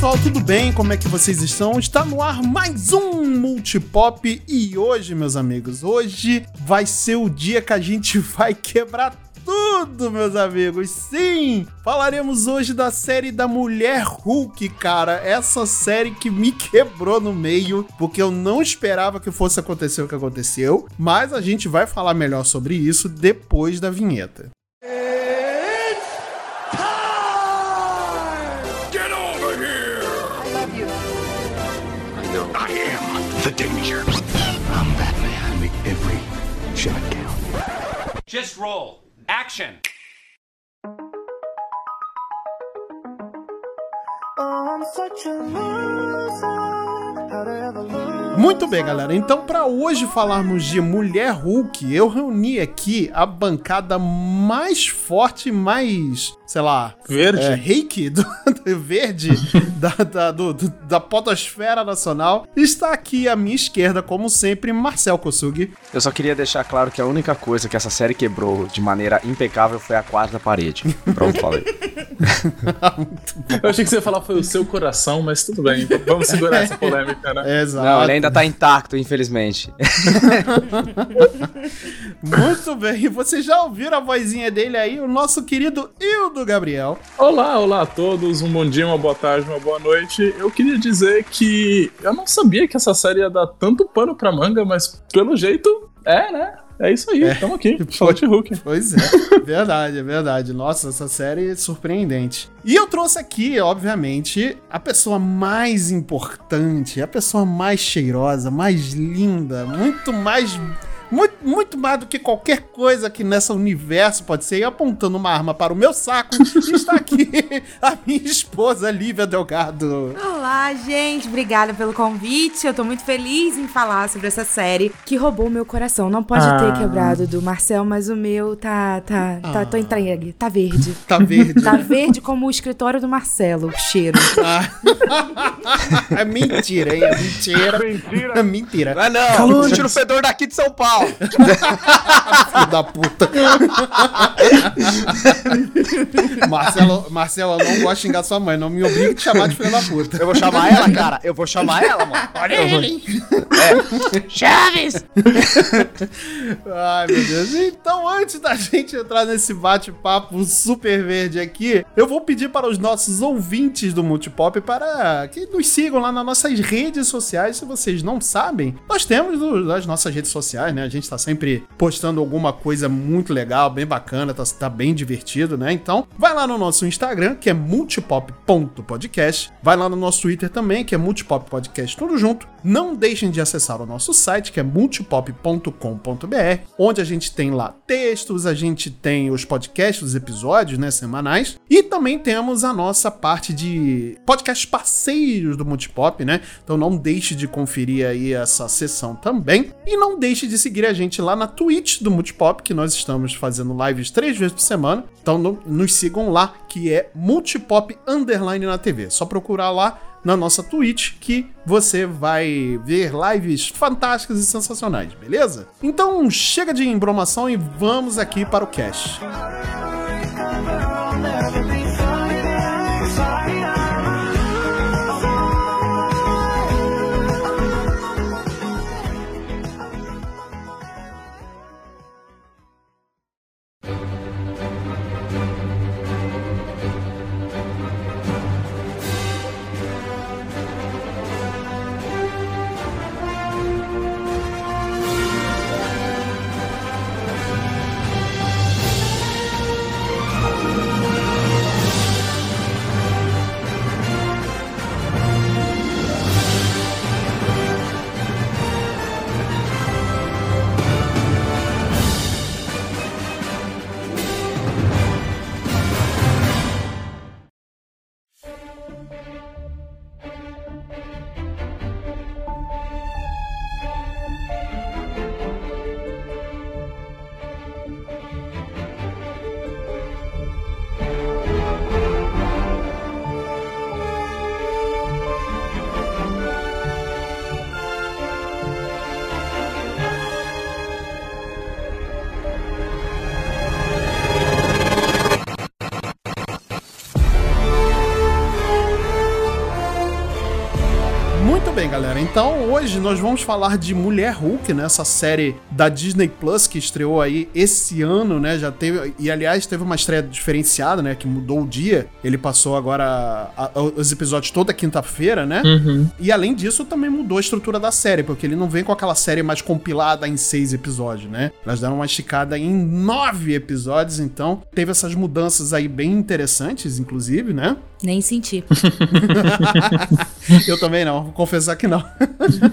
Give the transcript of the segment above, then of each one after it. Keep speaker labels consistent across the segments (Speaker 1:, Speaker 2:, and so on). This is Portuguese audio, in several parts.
Speaker 1: pessoal, tudo bem? Como é que vocês estão? Está no ar mais um Multipop e hoje, meus amigos, hoje vai ser o dia que a gente vai quebrar tudo, meus amigos. Sim! Falaremos hoje da série da Mulher Hulk, cara. Essa série que me quebrou no meio, porque eu não esperava que fosse acontecer o que aconteceu. Mas a gente vai falar melhor sobre isso depois da vinheta.
Speaker 2: Get
Speaker 3: Just roll. Action.
Speaker 1: Muito bem, galera. Então, para hoje falarmos de Mulher Hulk, eu reuni aqui a bancada mais forte, mais, sei lá,
Speaker 4: Verde.
Speaker 1: é, reiki do, do verde da, da, do- do- da Potosfera Nacional. Está aqui à minha esquerda, como sempre, Marcel Kosugi.
Speaker 5: Eu só queria deixar claro que a única coisa que essa série quebrou de maneira impecável foi a quarta parede. Pronto, falei.
Speaker 4: Eu achei que você ia falar foi o seu coração, mas tudo bem. Vamos segurar essa polêmica, né?
Speaker 1: Exato.
Speaker 5: Não, ele ainda tá intacto, infelizmente.
Speaker 1: Muito bem. Vocês já ouviram a vozinha dele aí? O nosso querido Hildo Gabriel.
Speaker 4: Olá, olá a todos, um bom dia, uma boa tarde, uma boa noite. Eu queria dizer que eu não sabia que essa série ia dar tanto pano pra manga, mas pelo jeito, é, né? É isso aí, tamo aqui, falou de Hulk.
Speaker 1: Pois é, verdade, é verdade. Nossa, essa série é surpreendente. E eu trouxe aqui, obviamente, a pessoa mais importante, a pessoa mais cheirosa, mais linda, muito mais. Muito, mais do que qualquer coisa que nessa universo pode ser, e apontando uma arma para o meu saco, está aqui a minha esposa, Lívia Delgado.
Speaker 6: Olá, gente. Obrigada pelo convite. Eu tô muito feliz em falar sobre essa série que roubou o meu coração. Não pode
Speaker 4: Ah.
Speaker 6: ter quebrado do Marcel, mas o meu tá. tá. tá tô entregue. Tá verde.
Speaker 1: Tá verde.
Speaker 6: Tá verde como o escritório do Marcelo, o cheiro.
Speaker 1: é mentira, hein? É mentira. Mentira. É mentira.
Speaker 5: Não é não, tira o fedor daqui de São Paulo.
Speaker 1: Filho da puta. Marcelo, Marcelo, eu não gosto de xingar sua mãe. Não me obrigue a te chamar de filho da puta.
Speaker 5: Eu vou chamar ela, cara. Eu vou chamar ela, mano. Olha ele.
Speaker 6: Chaves!
Speaker 1: Ai, meu Deus. Então, antes da gente entrar nesse bate-papo super verde aqui, eu vou pedir para os nossos ouvintes do Multipop para que nos sigam lá nas nossas redes sociais. Se vocês não sabem, nós temos as nossas redes sociais, né? A gente tá sempre postando alguma coisa muito legal, bem bacana, tá, tá bem divertido, né? Então, vai lá no nosso Instagram, que é multipop.podcast. Vai lá no nosso Twitter também, que é multipop podcast, tudo junto. Não deixem de acessar o nosso site, que é multipop.com.br, onde a gente tem lá textos, a gente tem os podcasts, os episódios, né, semanais, e também temos a nossa parte de podcasts parceiros do Multipop, né? Então não deixe de conferir aí essa sessão também. E não deixe de seguir a gente lá na Twitch do Multipop, que nós estamos fazendo lives três vezes por semana. Então no- nos sigam lá, que é Multipop Underline na TV. Só procurar lá na nossa Twitch que você vai ver lives fantásticas e sensacionais, beleza? Então chega de embromação e vamos aqui para o cast. 走 hoje nós vamos falar de Mulher Hulk, né? Essa série da Disney Plus que estreou aí esse ano, né? Já teve. E aliás, teve uma estreia diferenciada, né? Que mudou o dia. Ele passou agora a- a- os episódios toda quinta-feira, né? E além disso, também mudou a estrutura da série, porque ele não vem com aquela série mais compilada em seis episódios, né? Elas deram uma esticada em nove episódios, então teve essas mudanças aí bem interessantes, inclusive, né?
Speaker 6: Nem senti.
Speaker 1: Eu também não, vou confessar que não.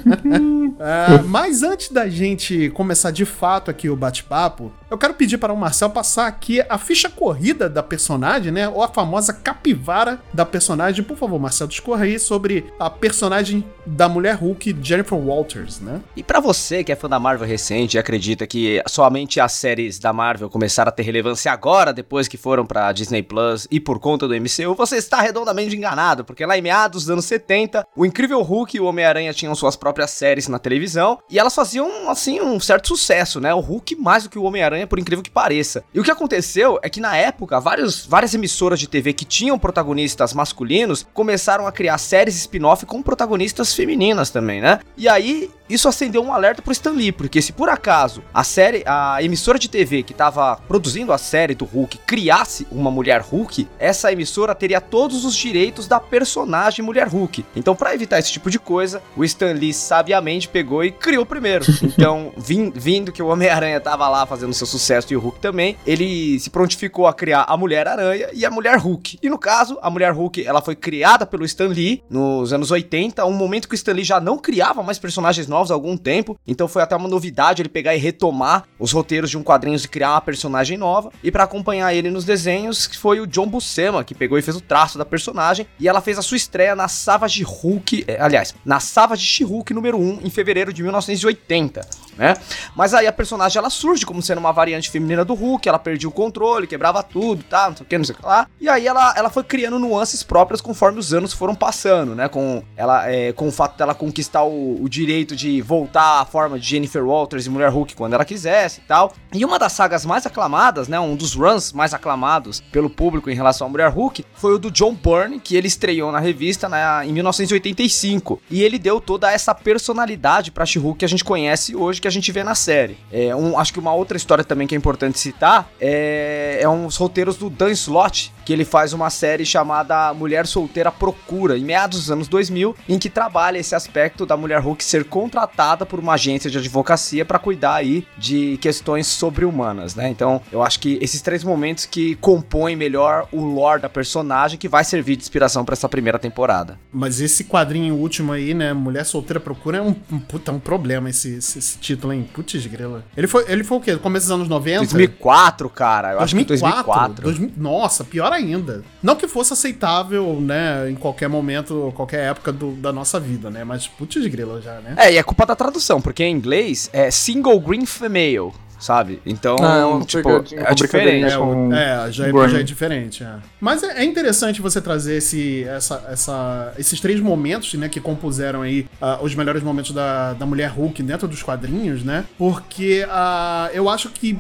Speaker 1: Ah, mas antes da gente começar de fato aqui o bate-papo, eu quero pedir para o Marcel passar aqui a ficha corrida da personagem, né? Ou a famosa capivara da personagem. Por favor, Marcel, discorra aí sobre a personagem da mulher Hulk, Jennifer Walters, né?
Speaker 5: E pra você que é fã da Marvel recente e acredita que somente as séries da Marvel começaram a ter relevância agora, depois que foram pra Disney Plus e por conta do MCU, você está redondamente enganado, porque lá em meados dos anos 70, o Incrível Hulk e o Homem-Aranha tinham suas próprias séries na televisão e elas faziam, assim, um certo sucesso, né? O Hulk mais do que o Homem-Aranha, por incrível que pareça. E o que aconteceu é que na época, vários, várias emissoras de TV que tinham protagonistas masculinos começaram a criar séries spin-off com protagonistas femininas também, né? E aí isso acendeu um alerta pro Stan Lee, porque se por acaso a série, a emissora de TV que tava produzindo a série do Hulk criasse uma mulher Hulk, essa emissora teria todos os direitos da personagem mulher Hulk. Então, pra evitar esse tipo de coisa, o Stan Lee sabiamente pegou e criou primeiro. Então, vin- vindo que o Homem-Aranha tava lá fazendo seu sucesso e o Hulk também, ele se prontificou a criar a Mulher Aranha e a Mulher Hulk. E no caso, a Mulher Hulk, ela foi criada pelo Stan Lee nos anos 80, um momento que o Stan Lee já não criava mais personagens novos há algum tempo, então foi até uma novidade ele pegar e retomar os roteiros de um quadrinho e criar uma personagem nova. E pra acompanhar ele nos desenhos, foi o John Buscema que pegou e fez o traço da personagem, e ela fez a sua estreia na Savage Hulk, eh, aliás, na Savage She-Hulk número 1 em fevereiro de 1980 né? Mas aí a personagem ela surge como sendo uma variante feminina do Hulk, ela perdia o controle, quebrava tudo, tá, não sei o que, não sei o que lá. E aí ela, ela foi criando nuances próprias conforme os anos foram passando, né? Com ela é, com o fato dela conquistar o, o direito de voltar à forma de Jennifer Walters e Mulher Hulk quando ela quisesse e tal. E uma das sagas mais aclamadas, né? Um dos runs mais aclamados pelo público em relação à Mulher Hulk foi o do John Byrne, que ele estreou na revista na, em 1985. E ele deu toda essa personalidade pra She-Hulk que a gente conhece hoje, que a gente vê na série. É, um, acho que uma outra história também que é importante citar é, é uns roteiros do Dan Slott, que ele faz uma série chamada Mulher Solteira Procura, em meados dos anos 2000, em que trabalha esse aspecto da mulher Hulk ser contratada por uma agência de advocacia para cuidar aí de questões sobre-humanas, né? Então, eu acho que esses três momentos que compõem melhor o lore da personagem que vai servir de inspiração para essa primeira temporada.
Speaker 1: Mas esse quadrinho último aí, né? Mulher Solteira Procura é um, um puta um problema esse, esse, esse título, hein? Putz, grila. Ele foi, ele foi o quê? Começo dos anos 90?
Speaker 5: 2004, cara. Eu acho que
Speaker 1: 2004.
Speaker 5: 2004.
Speaker 1: 2000 nossa, pior ainda. Não que fosse aceitável, né, em qualquer momento, qualquer época do- da nossa vida, né? Mas putz grila já, né?
Speaker 5: É, e é culpa da tradução, porque em inglês é single green female, sabe? Então,
Speaker 4: Ah, é
Speaker 5: tipo, é diferente.
Speaker 1: É, o- é, já, é, já é diferente. é. Mas é, é interessante você trazer esse, essa, essa- esses três momentos, né, que compuseram aí ah, os melhores momentos da, da mulher Hulk dentro dos quadrinhos, né? Porque ah, eu acho que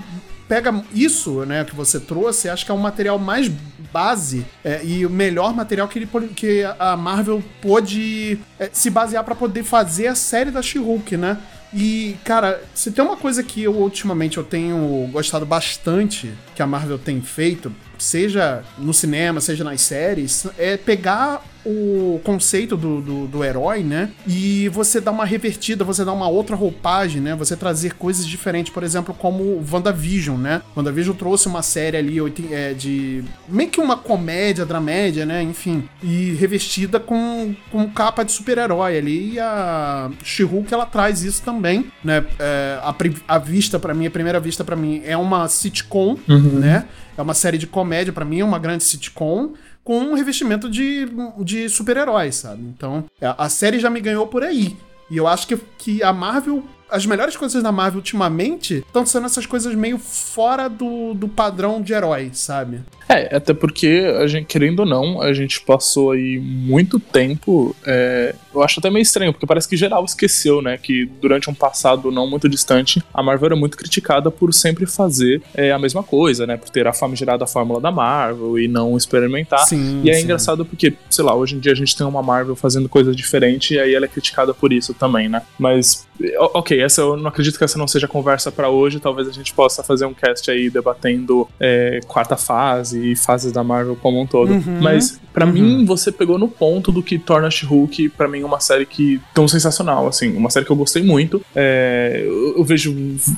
Speaker 1: pega isso, né, que você trouxe, acho que é um material mais base é, e o melhor material que, ele, que a Marvel pôde é, se basear pra poder fazer a série da She-Hulk, né? E, cara, se tem uma coisa que eu ultimamente eu tenho gostado bastante que a Marvel tem feito, seja no cinema, seja nas séries, é pegar o conceito do, do, do herói, né? E você dar uma revertida, você dar uma outra roupagem, né? Você trazer coisas diferentes, por exemplo, como o WandaVision, né? WandaVision trouxe uma série ali é, de. meio que uma comédia, dramédia, né? Enfim. E revestida com, com capa de super-herói ali. E a She-Hulk, ela traz isso também, né? É, a, a vista, para mim, a primeira vista para mim é uma sitcom, né? É uma série de comédia, pra mim, é uma grande sitcom com um revestimento de, de super-heróis, sabe? Então, a, série já me ganhou por aí. E eu acho que, que a Marvel. As melhores coisas da Marvel ultimamente estão sendo essas coisas meio fora do, do padrão de herói, sabe?
Speaker 4: É, até porque, a gente, querendo ou não, a gente passou aí muito tempo. é, eu acho até meio estranho, porque parece que geral esqueceu, né? Que durante um passado não muito distante, a Marvel era muito criticada por sempre fazer é, a mesma coisa, né? Por ter a famigerada fórmula da Marvel e não experimentar.
Speaker 1: Sim,
Speaker 4: e é
Speaker 1: sim.
Speaker 4: engraçado porque, sei lá, hoje em dia a gente tem uma Marvel fazendo coisas diferentes e aí ela é criticada por isso também, né? Mas, ok, essa eu não acredito que essa não seja a conversa pra hoje. Talvez a gente possa fazer um cast aí debatendo é, quarta fase e fases da Marvel como um todo.
Speaker 1: Uhum.
Speaker 4: Mas, pra mim, você pegou no ponto do que torna She-Hulk, pra mim, uma série que tão sensacional, assim, uma série que eu gostei muito. É, eu, eu vejo.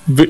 Speaker 4: Vi,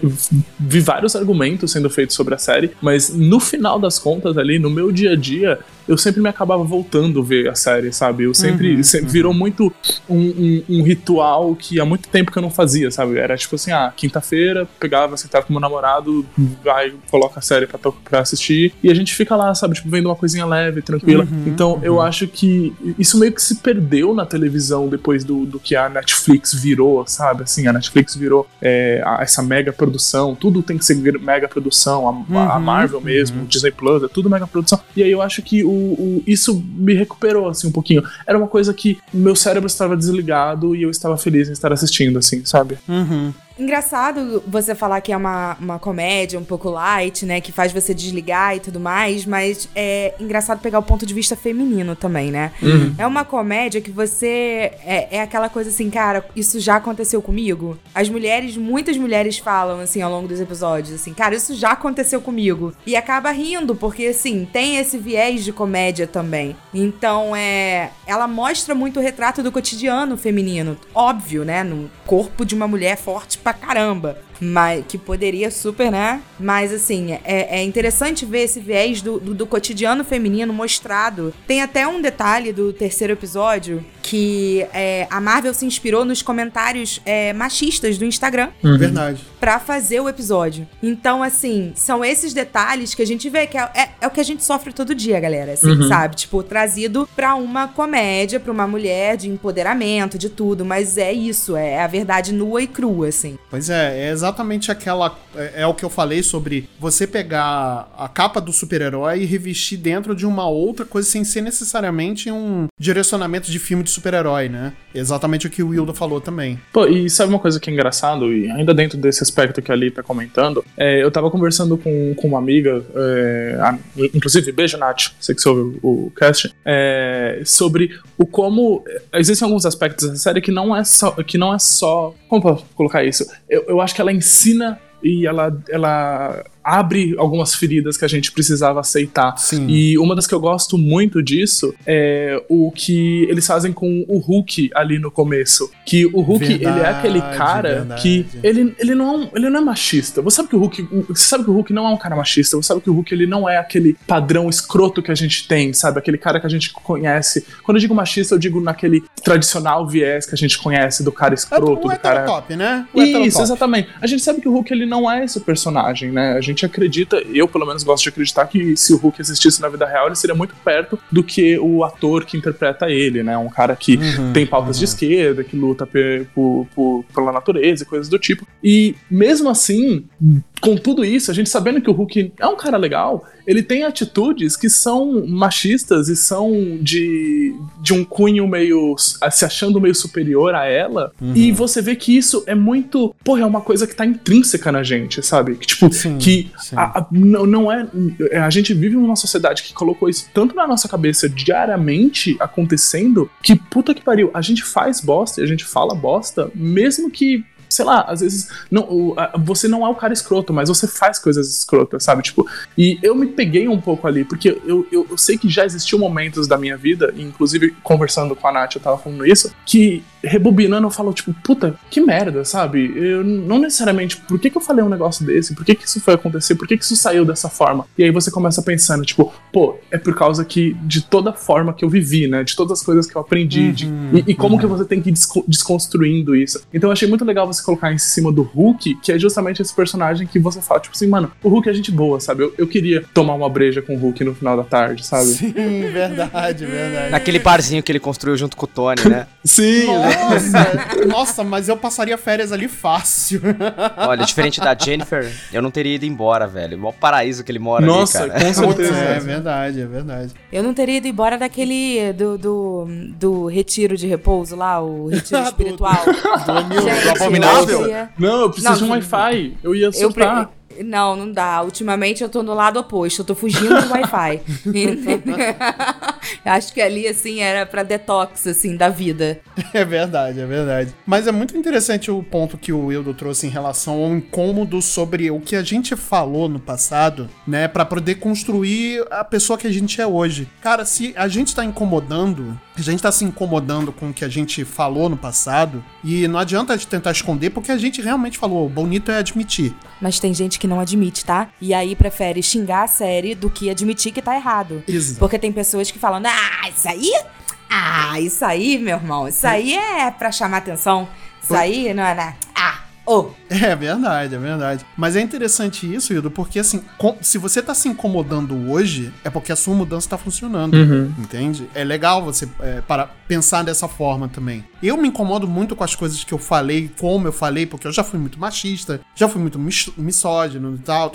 Speaker 4: vi vários argumentos sendo feitos sobre a série, mas no final das contas, ali, no meu dia a dia, eu sempre me acabava voltando a ver a série, sabe? Eu sempre. sempre virou muito um, um- um ritual que há muito tempo que eu não fazia, sabe? Era tipo assim, ah, quinta-feira, pegava, sentava com meu namorado, vai, coloca a série pra, pra assistir, e a gente fica lá, sabe? Tipo, vendo uma coisinha leve, tranquila. então, eu acho que isso meio que se perdeu na televisão depois do, do que a Netflix virou, sabe? Assim, a Netflix virou é, essa mega produção, tudo tem que ser mega produção, a, a Marvel mesmo, Disney Plus, é tudo mega produção. E aí eu acho que o, o- isso me recuperou, assim, um pouquinho. Era uma coisa que meu cérebro estava desligado e eu estava feliz em estar assistindo, assim, sabe?
Speaker 1: Uhum.
Speaker 6: Engraçado você falar que é uma, uma comédia um pouco light, né? Que faz você desligar e tudo mais, mas é engraçado pegar o ponto de vista feminino também, né? É uma comédia que você. É, é aquela coisa assim, cara, isso já aconteceu comigo? As mulheres, muitas mulheres falam assim ao longo dos episódios, assim, cara, isso já aconteceu comigo. E acaba rindo, porque assim, tem esse viés de comédia também. Então, é. Ela mostra muito o retrato do cotidiano feminino. Óbvio, né? No corpo de uma mulher forte pra caramba. Mas que poderia super, né? Mas assim, é, é interessante ver esse viés do, do, do cotidiano feminino mostrado. Tem até um detalhe do terceiro episódio que é, a Marvel se inspirou nos comentários é, machistas do Instagram
Speaker 1: Verdade.
Speaker 6: pra fazer o episódio. Então, assim, são esses detalhes que a gente vê que é, é- é o que a gente sofre todo dia, galera. Assim, sabe? Tipo, trazido pra uma comédia, pra uma mulher de empoderamento, de tudo. Mas é isso, é a verdade nua e crua, assim.
Speaker 1: Pois é, é exatamente aquela. É, é o que eu falei sobre você pegar a capa do super-herói e revestir dentro de uma outra coisa sem ser necessariamente um direcionamento de filme de super-herói, né? Exatamente o que o Wilda falou também.
Speaker 4: Pô, e sabe uma coisa que é engraçado, e ainda dentro desse aspecto que a Ali tá comentando, é, eu tava conversando com, com uma amiga, é, a- inclusive, beijo, Nath, você que ouve o, cast, é, sobre o como existem alguns aspectos da série que não é só, que não é só, como posso colocar isso? Eu, eu acho que ela ensina e ela, ela abre algumas feridas que a gente precisava aceitar.
Speaker 1: Sim.
Speaker 4: E uma das que eu gosto muito disso é o que eles fazem com o Hulk ali no começo. Que o Hulk, ele é aquele
Speaker 1: Verdade,
Speaker 4: cara
Speaker 1: verdade.
Speaker 4: que ele, ele, não é um- ele não é machista. Você sabe que o Hulk, você sabe que o Hulk não é um cara machista. Você sabe que o Hulk ele não é aquele padrão escroto que a gente tem, sabe? Aquele cara que a gente conhece. Quando eu digo machista, eu digo naquele tradicional viés que a gente conhece do cara
Speaker 1: É
Speaker 4: escroto,
Speaker 1: o
Speaker 4: do cara
Speaker 1: heterotop, né? O
Speaker 4: isso, exatamente. A gente sabe que o Hulk ele não é esse personagem, né? A gente acredita, eu pelo menos gosto de acreditar que se o Hulk existisse na vida real, ele seria muito perto do que o ator que interpreta ele, né? Um cara que
Speaker 1: Uhum,
Speaker 4: tem pautas de esquerda, que luta pe- por- por- pela natureza e coisas do tipo. E mesmo assim, com tudo isso, a gente sabendo que o Hulk é um cara legal, ele tem atitudes que são machistas e são de, de um cunho meio. se achando meio superior a ela.
Speaker 1: Uhum.
Speaker 4: E você vê que isso é muito. Porra, é uma coisa que tá intrínseca na gente, sabe? Que, tipo,
Speaker 1: Sim,
Speaker 4: que
Speaker 1: sim.
Speaker 4: a- a- não, não é. A gente vive numa sociedade que colocou isso tanto na nossa cabeça diariamente acontecendo que puta que pariu, a gente faz bosta e a gente fala bosta, mesmo que. Sei lá, às vezes não, o- a- você não é o cara escroto, mas você faz coisas escrotas, sabe? Tipo, e eu me peguei um pouco ali, porque eu, eu, eu sei que já existiu momentos da minha vida, inclusive conversando com a Nath, eu tava falando isso, que rebobinando eu falo, tipo, puta, que merda, sabe? Eu não necessariamente, por que, que eu falei um negócio desse? Por que, que isso foi acontecer? Por que, que isso saiu dessa forma? E aí você começa pensando, tipo, pô, é por causa que de toda forma que eu vivi, né? De todas as coisas que eu aprendi, de- e, e como que você tem que ir desco- desconstruindo isso. Então eu achei muito legal você colocar em cima do Hulk, que é justamente esse personagem que você fala, tipo assim, mano, o Hulk é gente boa, sabe? Eu, eu queria tomar uma breja com o Hulk no final da tarde, sabe?
Speaker 1: Sim, verdade, verdade.
Speaker 5: Naquele barzinho que ele construiu junto com o Tony, né?
Speaker 4: Sim,
Speaker 1: Nossa, Nossa, nossa, mas eu passaria férias ali fácil.
Speaker 5: Olha, diferente da Jennifer, eu não teria ido embora, velho. O maior paraíso que ele mora
Speaker 4: Nossa,
Speaker 5: ali, cara.
Speaker 4: com certeza.
Speaker 1: É verdade, é verdade.
Speaker 6: Eu não teria ido embora daquele. do, do, do retiro de repouso lá, o retiro
Speaker 1: Do-
Speaker 6: espiritual.
Speaker 1: Do
Speaker 5: do abominável?
Speaker 6: eu ia-
Speaker 4: Não, eu preciso
Speaker 6: Não,
Speaker 4: de um Wi-Fi. Eu ia
Speaker 6: Eu
Speaker 4: surtar.
Speaker 6: pre... Não, não dá. Ultimamente eu tô no lado oposto. Eu tô fugindo do Wi-Fi. Acho que ali, assim, era pra detox, assim, da vida.
Speaker 1: É verdade, é verdade. Mas é muito interessante o ponto que o Wildo trouxe em relação ao incômodo sobre o que a gente falou no passado, né, Pra poder construir a pessoa que a gente é hoje. Cara, se a gente tá incomodando, a gente tá se incomodando com o que a gente falou no passado, e não adianta a gente tentar esconder porque a gente realmente falou, o bonito é admitir.
Speaker 6: Mas tem gente que não admite, tá? E aí prefere xingar a série do que admitir que tá errado.
Speaker 1: Exato.
Speaker 6: Porque tem pessoas que falam, ah, isso aí? Ah, isso aí, meu irmão, isso aí é pra chamar atenção. Isso aí não é, né? Ah, ô.
Speaker 1: É verdade, é verdade. Mas é interessante isso, Hildo, porque assim, se você tá se incomodando hoje, é porque a sua mudança tá funcionando. Entende? É legal você é, para pensar dessa forma também. Eu me incomodo muito com as coisas que eu falei, como eu falei, porque eu já fui muito machista, já fui muito mis- misógino e tal.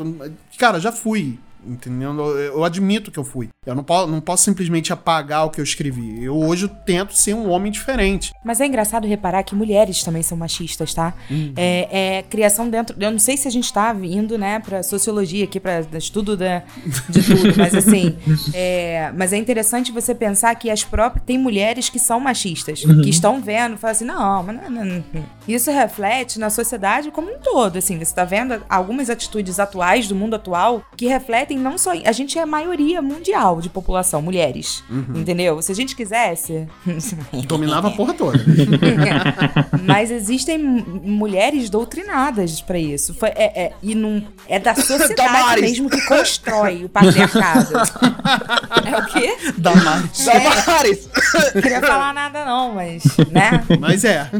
Speaker 1: Cara, já fui. Entendeu? Eu, admito que eu fui. Eu não, po não posso simplesmente apagar o que eu escrevi. Eu hoje tento ser um homem diferente.
Speaker 6: Mas é engraçado reparar que mulheres também são machistas, tá? É, é criação dentro. Eu não sei se a gente tá indo, né, pra sociologia aqui, pra estudo da, de tudo, mas assim. é, mas é interessante você pensar que as próprias. Tem mulheres que são machistas, que estão vendo, falam assim, não, mas não, não, não. Isso reflete na sociedade como um todo. Assim, você tá vendo algumas atitudes atuais do mundo atual que refletem não só. A gente é a maioria mundial de população, mulheres. Entendeu? Se a gente quisesse.
Speaker 1: Dominava a porra toda.
Speaker 6: Mas existem mulheres doutrinadas pra isso. Foi, é, é- e não, é da sociedade
Speaker 5: Damares.
Speaker 6: mesmo que constrói o patriarcado. é o quê?
Speaker 1: Damares.
Speaker 5: Damares!
Speaker 6: Não queria falar nada não, mas, né?
Speaker 1: Mas é.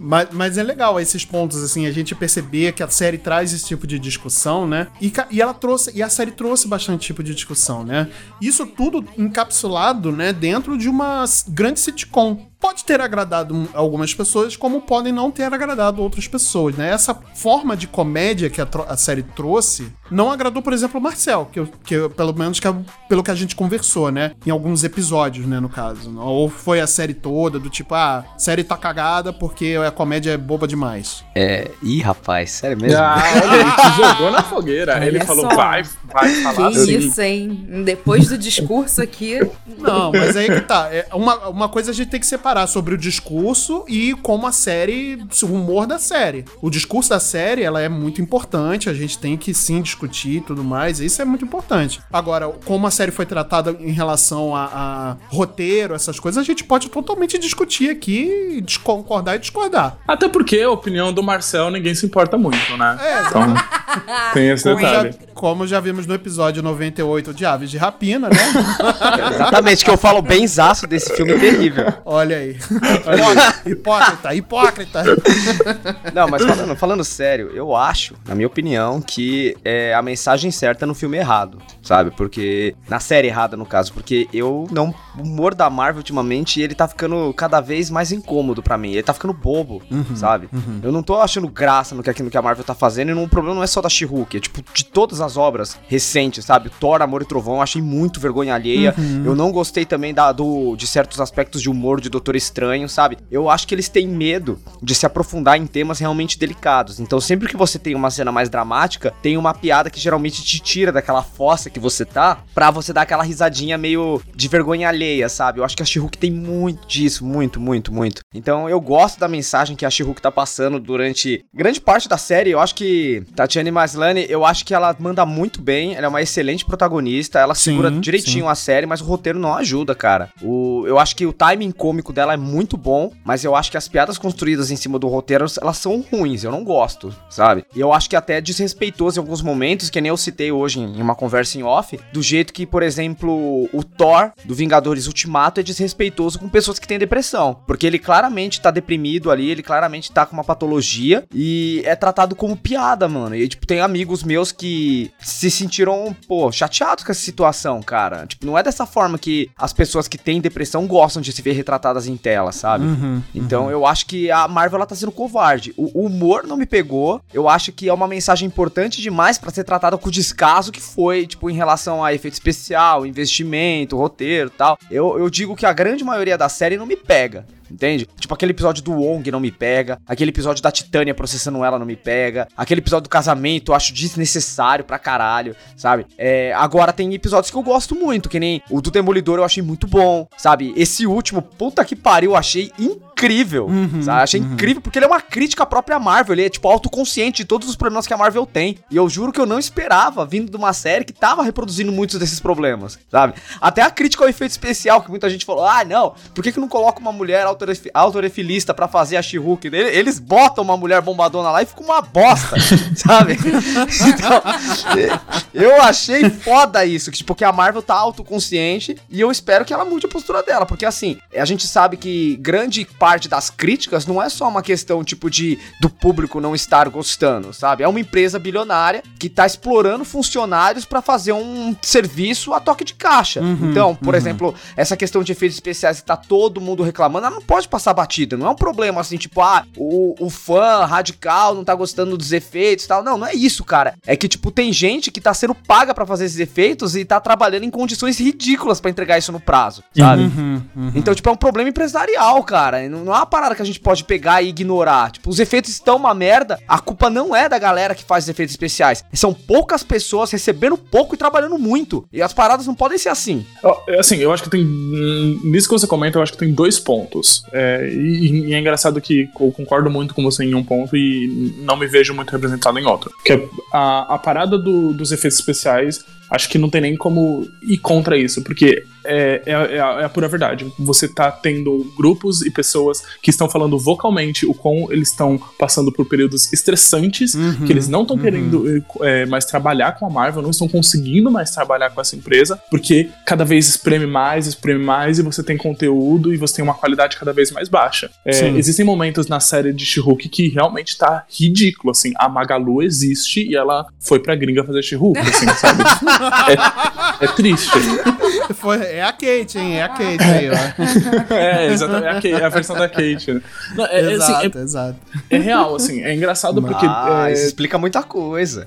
Speaker 1: mas, mas é legal esses pontos, assim, a gente perceber que a série traz esse tipo de discussão, né? E, ca- e ela trouxe, e a série trouxe bastante tipo de discussão, né? Isso tudo encapsulado, né, dentro de uma grande sitcom. Pode ter agradado um- algumas pessoas, como podem não ter agradado outras pessoas, né? Essa forma de comédia que a, a série trouxe não agradou, por exemplo, o Marcel, que, eu- que eu- pelo menos que, eu- pelo que a gente conversou, né? Em alguns episódios, né, no caso. Ou foi a série toda, do tipo, ah, a série tá cagada porque a comédia é boba demais.
Speaker 5: É, ih, rapaz, sério mesmo?
Speaker 4: Ah, olha, ele te jogou na fogueira.
Speaker 6: Olha
Speaker 4: ele falou,
Speaker 6: só.
Speaker 4: vai, vai falar
Speaker 6: Que
Speaker 4: assim.
Speaker 6: isso, hein? Depois do discurso aqui.
Speaker 1: Não, mas aí que tá. É uma, uma coisa a gente tem que separar sobre o discurso e como a série, o humor da série. O discurso da série, ela é muito importante, a gente tem que sim discutir e tudo mais, isso é muito importante. Agora, como a série foi tratada em relação a, a roteiro, essas coisas, a gente pode totalmente discutir aqui, concordar e discordar.
Speaker 4: Até porque a opinião do Marcel ninguém se importa muito, né?
Speaker 1: É,
Speaker 4: Então, tem esse
Speaker 1: já,
Speaker 4: detalhe.
Speaker 1: Como já vimos no episódio 98 de Aves de Rapina, né?
Speaker 5: Exatamente, que eu falo bem zaço desse filme terrível.
Speaker 1: Olha aí. hipócrita, hipócrita.
Speaker 5: Não, mas falando, falando sério, eu acho, na minha opinião, que é a mensagem certa no filme errado, sabe? Porque. Na série errada, no caso, porque eu não. O humor da Marvel ultimamente, ele tá ficando cada vez mais incômodo pra mim. Ele tá ficando bobo, sabe? Eu não tô achando graça no que, no que a Marvel tá fazendo, e não- o problema não é só da She-Hulk, é tipo de todas as obras recentes, sabe? Thor, Amor e Trovão, achei muito vergonha alheia. Eu não gostei também da, do, de certos aspectos de humor de Doutor Estranho, sabe? Eu acho que eles têm medo de se aprofundar em temas realmente delicados. Então, sempre que você tem uma cena mais dramática, tem uma piada que geralmente te tira daquela fossa que você tá, pra você dar aquela risadinha meio de vergonha alheia, sabe? Eu acho que a She-Hulk tem muito disso, muito, muito, muito. Então, eu gosto da mensagem que a She-Hulk tá passando durante grande parte da série. Eu acho que Tatiana Maslany, eu acho que ela manda muito bem, ela é uma excelente protagonista, ela
Speaker 1: Sim,
Speaker 5: segura direitinho a série, mas o roteiro não ajuda, cara. O, eu acho que o timing cômico dela é muito bom, mas eu acho que as piadas construídas em cima do roteiro, elas são ruins, eu não gosto, sabe? E eu acho que até é desrespeitoso em alguns momentos, que nem eu citei hoje em uma conversa em off, do jeito que, por exemplo, o Thor do Vingadores Ultimato é desrespeitoso com pessoas que têm depressão, porque ele claramente tá deprimido ali, ele claramente tá com uma patologia e é tratado como piada, mano. E tipo, tem amigos meus que se sentiram, pô, chateados com essa situação, cara. Tipo, não é dessa forma que as pessoas que têm depressão gostam de se ver retratadas em tela, sabe?
Speaker 1: Uhum,
Speaker 5: então eu acho que a Marvel ela tá sendo covarde. O, o humor não me pegou. Eu acho que é uma mensagem importante demais pra ser tratada com o descaso que foi, tipo, em relação a efeito especial, investimento, roteiro e tal. Eu, eu digo que a grande maioria da série não me pega. Entende? Tipo, aquele episódio do Wong não me pega. Aquele episódio da Titânia processando ela não me pega. Aquele episódio do casamento eu acho desnecessário pra caralho, sabe? É, agora tem episódios que eu gosto muito, que nem o do Demolidor eu achei muito bom, sabe? Esse último, puta que pariu, eu achei incrível. Sabe? Achei incrível porque ele é uma crítica à própria Marvel. Ele é, tipo, autoconsciente de todos os problemas que a Marvel tem. E eu juro que eu não esperava, vindo de uma série que tava reproduzindo muitos desses problemas, sabe? Até a crítica ao efeito especial, que muita gente falou: ah, não, por que, que não coloca uma mulher autoref- autorefilista pra fazer a She-Hulk? Ele- Eles botam uma mulher bombadona lá e fica uma bosta, sabe? Então, eu achei foda isso, que, tipo, que a Marvel tá autoconsciente e eu espero que ela mude a postura dela, porque assim, a gente sabe que grande parte das críticas não é só uma questão, tipo, de do público não estar gostando, sabe? É uma empresa bilionária que tá explorando funcionários pra fazer um serviço a toque de caixa. então, por exemplo, essa questão de efeitos especiais que tá todo mundo reclamando, ela não pode passar batida, não é um problema assim, tipo, ah, o, o fã radical não tá gostando dos efeitos e tal. Não, não é isso, cara. É que, tipo, tem gente que tá sendo paga pra fazer esses efeitos e tá trabalhando em condições ridículas pra entregar isso no prazo, sabe? Então, tipo, é um problema empresarial, cara. Não, não é uma parada que a gente pode pegar e ignorar. Tipo, os efeitos estão uma merda, a culpa não é da galera que faz os efeitos especiais. São poucas pessoas recebendo pouco e trabalhando muito. E as paradas não podem ser assim.
Speaker 4: É Assim, eu acho que tem. Nisso que você comenta, eu acho que tem dois pontos. É, e, e é engraçado que eu concordo muito com você em um ponto e não me vejo muito representado em outro. Que é a, a parada do- dos efeitos especiais, acho que não tem nem como ir contra isso, porque é, é, é a, é a pura verdade. Você tá tendo grupos e pessoas que estão falando vocalmente o quão eles estão passando por períodos estressantes, que eles não estão querendo é, mais trabalhar com a Marvel, não estão conseguindo mais trabalhar com essa empresa, porque cada vez espreme mais, espreme mais, e você tem conteúdo e você tem uma qualidade cada vez mais baixa. É, existem momentos na série de She-Hulk que realmente tá ridículo, assim. A Magalu existe e ela foi pra gringa fazer She-Hulk, assim, sabe? É, é triste.
Speaker 1: Foi, é a Kate, hein? É a Kate aí, ó.
Speaker 4: É, exatamente. É a, Kate- é a versão da Kate. né? Não, é, assim,
Speaker 1: exato, exato.
Speaker 4: é- real, assim. É engraçado porque.
Speaker 5: Ah,
Speaker 4: é,
Speaker 5: isso explica muita coisa.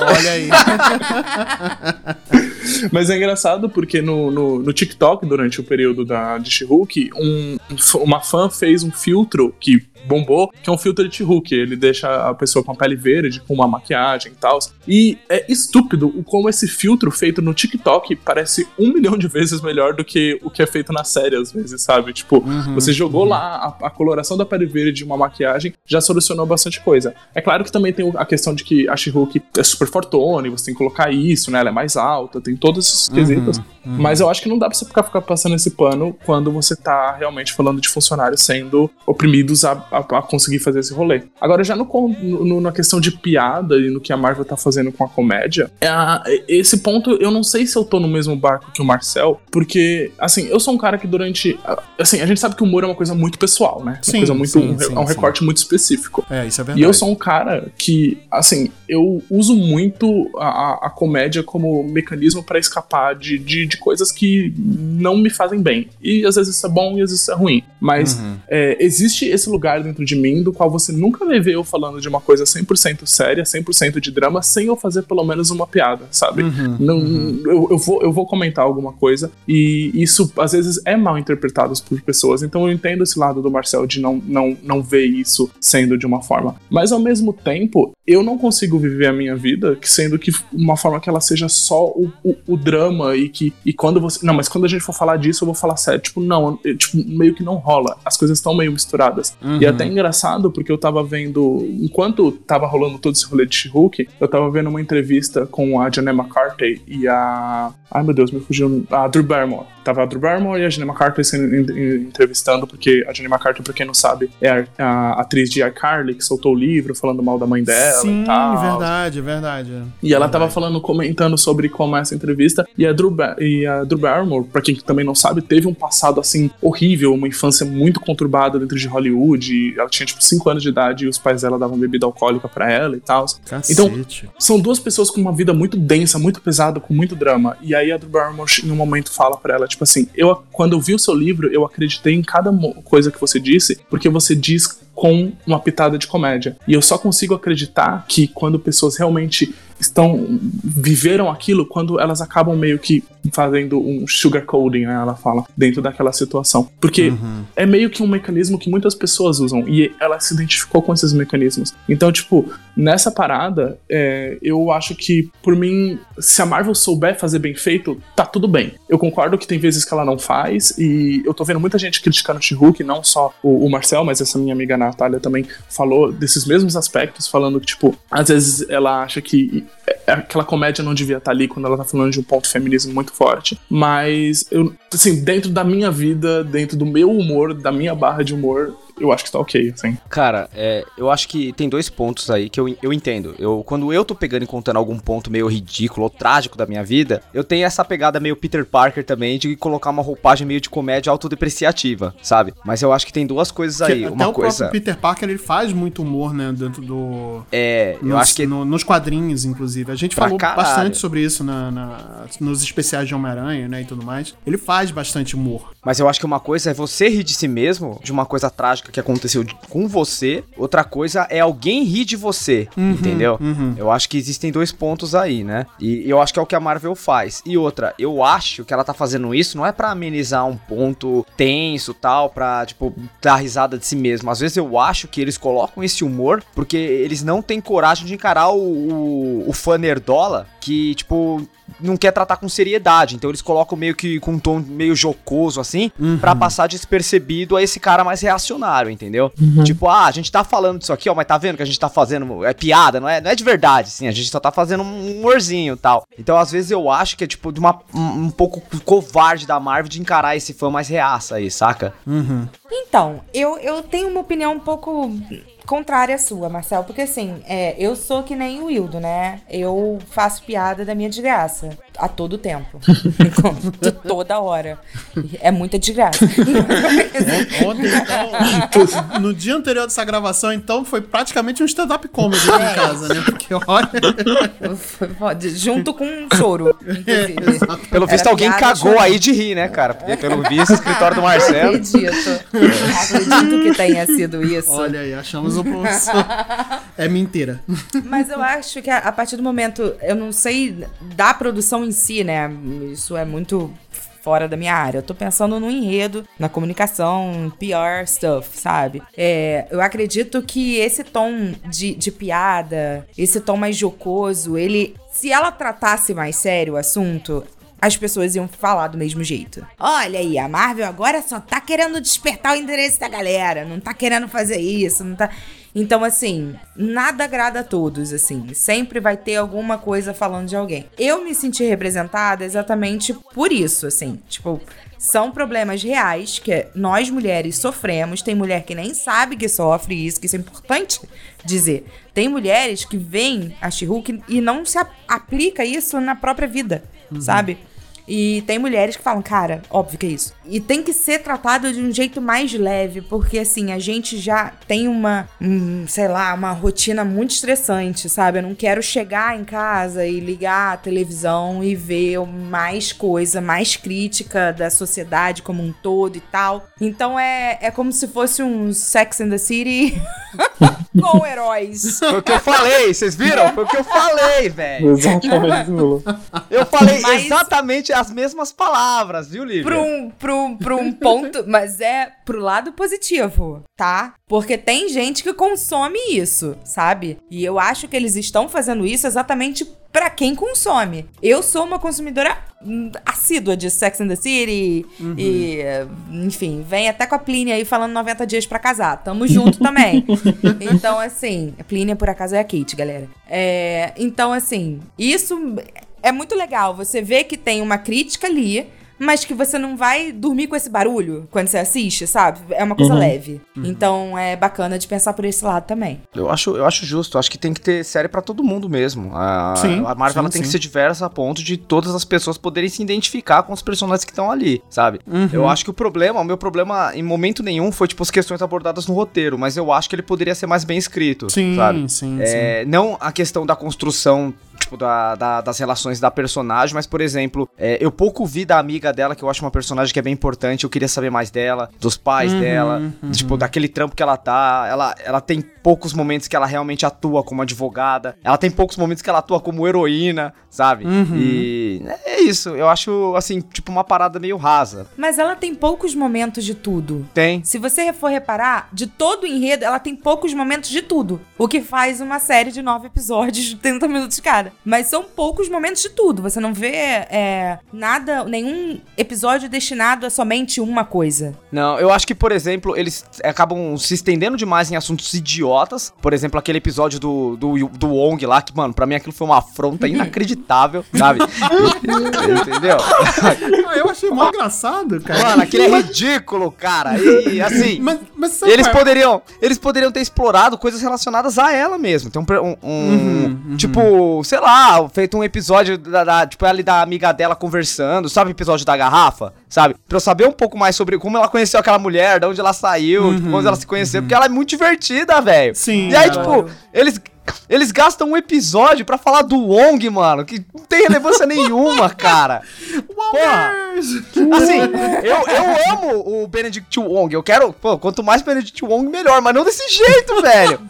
Speaker 1: Olha aí.
Speaker 4: Mas é engraçado porque no, no, no TikTok, durante o período da, de She-Hulk, um, uma fã fez um filtro que bombou, que é um filtro de She-Hulk. Ele deixa a pessoa com a pele verde, com uma maquiagem e tal. E é estúpido o como esse filtro feito no TikTok parece um milhão de vezes melhor do que o que é feito na série, às vezes, sabe? Tipo, você jogou lá a, a coloração da pele verde de uma maquiagem, já solucionou bastante coisa. É claro que também tem a questão de que a She-Hulk é super fortuna, e você tem que colocar isso, né? Ela é mais alta, tem todos esses quesitos. Mas eu acho que não dá pra você ficar, ficar passando esse pano quando você tá realmente falando de funcionários sendo oprimidos a, a- a conseguir fazer esse rolê. Agora, já no, no- na questão de piada e no que a Marvel tá fazendo com a comédia, é a- esse ponto eu não sei se eu tô no mesmo barco que o Marcel, porque, assim, eu sou um cara que durante. Assim, a gente sabe que o humor é uma coisa muito pessoal, né?
Speaker 1: Sim,
Speaker 4: uma coisa muito.
Speaker 1: sim,
Speaker 4: um, re-
Speaker 1: sim,
Speaker 4: é um
Speaker 1: sim.
Speaker 4: recorte muito específico.
Speaker 1: É, isso é verdade.
Speaker 4: E eu sou um cara que, assim, eu uso muito a, a- comédia como mecanismo pra escapar de, de, de coisas que não me fazem bem. E às vezes isso é bom e às vezes isso é ruim. Mas
Speaker 1: Uhum.
Speaker 4: é, existe esse lugar dentro de mim do qual você nunca vai ver eu falando de uma coisa 100% séria, 100% de drama, sem eu fazer pelo menos uma piada, sabe?
Speaker 1: Uhum,
Speaker 4: Não, eu, eu, vou, eu vou comentar alguma coisa e isso às vezes é mal interpretado por pessoas. Então eu entendo esse lado do Marcel de não, não, não ver isso sendo de uma forma. Mas ao mesmo tempo, eu não consigo viver a minha vida que sendo que uma forma que ela seja só o, o, o drama e que e quando você. Não, mas quando a gente for falar disso, eu vou falar sério. Tipo, não, eu- tipo, meio que não rola. As coisas estão meio misturadas. E é até engraçado porque eu tava vendo. Enquanto tava rolando todo esse rolê de She-Hulk, eu tava vendo uma entrevista com a Janet McCarthy e a. Ai meu Deus, me fugiu. A Drew Barrymore. Tava a Drew Barrymore e a Jenny McCarthy sendo en- en- entrevistando, porque a Jenny McCarthy, pra quem não sabe, é a, a atriz de iCarly, que soltou o livro falando mal da mãe dela
Speaker 1: Sim,
Speaker 4: e tal.
Speaker 1: verdade, verdade.
Speaker 4: E ela tava falando, comentando sobre como é essa entrevista. E a, Drew e a Drew Barrymore, pra quem também não sabe, teve um passado assim horrível, uma infância muito conturbada dentro de Hollywood. E ela tinha tipo 5 anos de idade e os pais dela davam bebida alcoólica pra ela e tal. Então, são duas pessoas com uma vida muito densa, muito pesada, com muito drama. E aí a Drew Barrymore, em um momento, fala pra ela, tipo assim, eu, quando eu vi o seu livro, eu acreditei em cada coisa que você disse, porque você diz com uma pitada de comédia. E eu só consigo acreditar que quando pessoas realmente estão viveram aquilo quando elas acabam meio que fazendo um sugarcoating, né, ela fala, dentro daquela situação. Porque é meio que um mecanismo que muitas pessoas usam e ela se identificou com esses mecanismos. Então, tipo, nessa parada, é, eu acho que, por mim, se a Marvel souber fazer bem feito, tá tudo bem. Eu concordo que tem vezes que ela não faz e eu tô vendo muita gente criticando o She-Hulk, não só o, o Marcel, mas essa minha amiga Natália também falou desses mesmos aspectos, falando que, tipo, às vezes ela acha que é- aquela comédia não devia estar ali quando ela tá falando de um ponto feminismo muito forte. Mas, eu, assim, dentro da minha vida, dentro do meu humor, da minha barra de humor, eu acho que tá ok, assim.
Speaker 5: Cara, é, eu acho que tem dois pontos aí que eu, eu entendo. Eu, quando eu tô pegando e contando algum ponto meio ridículo ou trágico da minha vida, eu tenho essa pegada meio Peter Parker também de colocar uma roupagem meio de comédia autodepreciativa, sabe? Mas eu acho que tem duas coisas aí.
Speaker 1: Até
Speaker 5: Uma
Speaker 1: o
Speaker 5: coisa.
Speaker 1: próprio Peter Parker, ele faz muito humor, né, dentro do...
Speaker 5: É, eu
Speaker 1: nos,
Speaker 5: acho que.
Speaker 1: no- nos quadrinhos, inclusive. A gente
Speaker 5: Pra
Speaker 1: falou
Speaker 5: caralho.
Speaker 1: bastante sobre isso na, na- nos especiais de Homem-Aranha, né, e tudo mais. Ele faz bastante humor.
Speaker 5: Mas eu acho que uma coisa é você rir de si mesmo, de uma coisa trágica que aconteceu com você. Outra coisa é alguém rir de você, entendeu? Eu acho que existem dois pontos aí, né? E eu acho que é o que a Marvel faz. E outra, eu acho que ela tá fazendo isso não é pra amenizar um ponto tenso tal, pra, tipo, dar risada de si mesmo. Às vezes eu acho que eles colocam esse humor porque eles não têm coragem de encarar o, o, o fã nerdola que, tipo, não quer tratar com seriedade. Então eles colocam meio que com um tom meio jocoso, assim, pra passar despercebido a esse cara mais reacionário, entendeu? Tipo, ah, a gente tá falando disso aqui, ó, mas tá vendo que a gente tá fazendo. É piada, não é, não é de verdade, assim, a gente só tá fazendo um humorzinho e tal. Então, às vezes, eu acho que é, tipo, de uma, um, um pouco covarde da Marvel de encarar esse fã mais reaça aí, saca?
Speaker 6: Então, eu, eu tenho uma opinião um pouco contrária à sua, Marcel, porque assim, é, eu sou que nem o Wildo, né? Eu faço piada da minha desgraça a todo tempo. De toda hora. É muita desgraça.
Speaker 1: Ontem, então, no dia anterior dessa gravação, então, foi praticamente um stand-up comedy aqui em casa, né? Porque, olha...
Speaker 6: Junto com um choro, inclusive.
Speaker 5: Pelo
Speaker 6: Era
Speaker 5: visto, alguém cagou aí de rir, né, cara? Porque, pelo visto, o escritório do Marcelo.
Speaker 6: Acredito. Acredito que tenha sido isso.
Speaker 1: Olha aí, achamos o professor. É mentira.
Speaker 6: Mas eu acho que a, a partir do momento, eu não sei da produção em si, né? Isso é muito fora da minha área. Eu tô pensando no enredo, na comunicação, PR stuff, sabe? É, eu acredito que esse tom de, de piada, esse tom mais jocoso, ele. Se ela tratasse mais sério o assunto, as pessoas iam falar do mesmo jeito. Olha aí, a Marvel agora só tá querendo despertar o interesse da galera, não tá querendo fazer isso, não tá. Então, assim, nada agrada a todos, assim. Sempre vai ter alguma coisa falando de alguém. Eu me senti representada exatamente por isso, assim. Tipo, são problemas reais que nós mulheres sofremos. Tem mulher que nem sabe que sofre isso, que isso é importante dizer. Tem mulheres que veem a she e não se aplica isso na própria vida, sabe? E tem mulheres que falam, cara, óbvio que é isso. E tem que ser tratado de um jeito mais leve, porque assim, a gente já tem uma, sei lá, uma rotina muito estressante, sabe? Eu não quero chegar em casa e ligar a televisão e ver mais coisa, mais crítica da sociedade como um todo e tal. Então é, é como se fosse um Sex and the City com heróis.
Speaker 5: Foi o que eu falei, vocês viram? Foi o que eu falei, velho.
Speaker 4: Exatamente.
Speaker 5: Eu falei
Speaker 6: Mas-
Speaker 5: exatamente as mesmas palavras, viu, Lívia?
Speaker 6: Pra um, pra, um, pra um ponto, mas é pro lado positivo, tá? Porque tem gente que consome isso, sabe? E eu acho que eles estão fazendo isso exatamente pra quem consome. Eu sou uma consumidora hum, assídua de Sex and the City e, enfim, vem até com a Plínia aí falando 90 dias pra casar. Tamo junto também. então, assim, a Plínia por acaso é a Kate, galera. É, então, assim, isso é muito legal. Você vê que tem uma crítica ali, mas que você não vai dormir com esse barulho quando você assiste, sabe? É uma coisa leve. Então é bacana de pensar por esse lado também.
Speaker 5: Eu acho, eu acho justo. Acho que tem que ter série pra todo mundo mesmo. A,
Speaker 1: Sim,
Speaker 5: a Marvel
Speaker 1: sim,
Speaker 5: ela tem que
Speaker 1: sim.
Speaker 5: ser diversa a ponto de todas as pessoas poderem se identificar com os personagens que estão ali, sabe?
Speaker 1: Uhum.
Speaker 5: Eu acho que o problema, o meu problema em momento nenhum foi tipo as questões abordadas no roteiro, mas eu acho que ele poderia ser mais bem escrito,
Speaker 1: Sim,
Speaker 5: sabe?
Speaker 1: sim, sim.
Speaker 5: É, não a questão da construção tipo, da, da- das relações da personagem, mas, por exemplo, é, eu pouco vi da amiga dela, que eu acho uma personagem que é bem importante, eu queria saber mais dela, dos pais
Speaker 1: Uhum,
Speaker 5: dela, tipo, daquele trampo que ela tá, ela, ela tem poucos momentos que ela realmente atua como advogada, ela tem poucos momentos que ela atua como heroína, sabe?
Speaker 1: Uhum.
Speaker 5: E é isso, eu acho, assim, tipo, uma parada meio rasa.
Speaker 6: Mas ela tem poucos momentos de tudo.
Speaker 5: Tem.
Speaker 6: Se você for reparar, de todo o enredo, ela tem poucos momentos de tudo. O que faz uma série de nove episódios de 30 minutos cada. Mas são poucos momentos de tudo. Você não vê é, nada, nenhum episódio destinado a somente uma coisa.
Speaker 5: Não, eu acho que, por exemplo, eles acabam se estendendo demais em assuntos idiotas. Por exemplo, aquele episódio do, do, do Wong lá, que, mano, pra mim aquilo foi uma afronta inacreditável, sabe? Entendeu?
Speaker 1: Ah, eu achei mó engraçado, cara.
Speaker 5: Mano, aquele é ridículo, cara. E assim.
Speaker 1: Mas, mas sabe
Speaker 5: Eles
Speaker 1: é?
Speaker 5: poderiam, eles poderiam ter explorado coisas relacionadas a ela mesmo. Tem um, um- um-
Speaker 1: Uhum,
Speaker 5: tipo, sei lá, feito um episódio da, da- tipo ela e da amiga dela conversando, sabe o episódio da garrafa, sabe? Pra eu saber um pouco mais sobre como ela conheceu aquela mulher, de onde ela saiu, tipo, como ela se conheceu, porque ela é muito divertida, velho.
Speaker 1: Uhum, Sim,
Speaker 5: E aí, tipo, eles eles gastam um episódio pra falar do Wong, mano, que não tem relevância nenhuma, cara. Porra. Assim, eu, eu amo o Benedict Wong. Eu quero, pô, quanto mais Benedict Wong, melhor, mas não desse jeito, velho.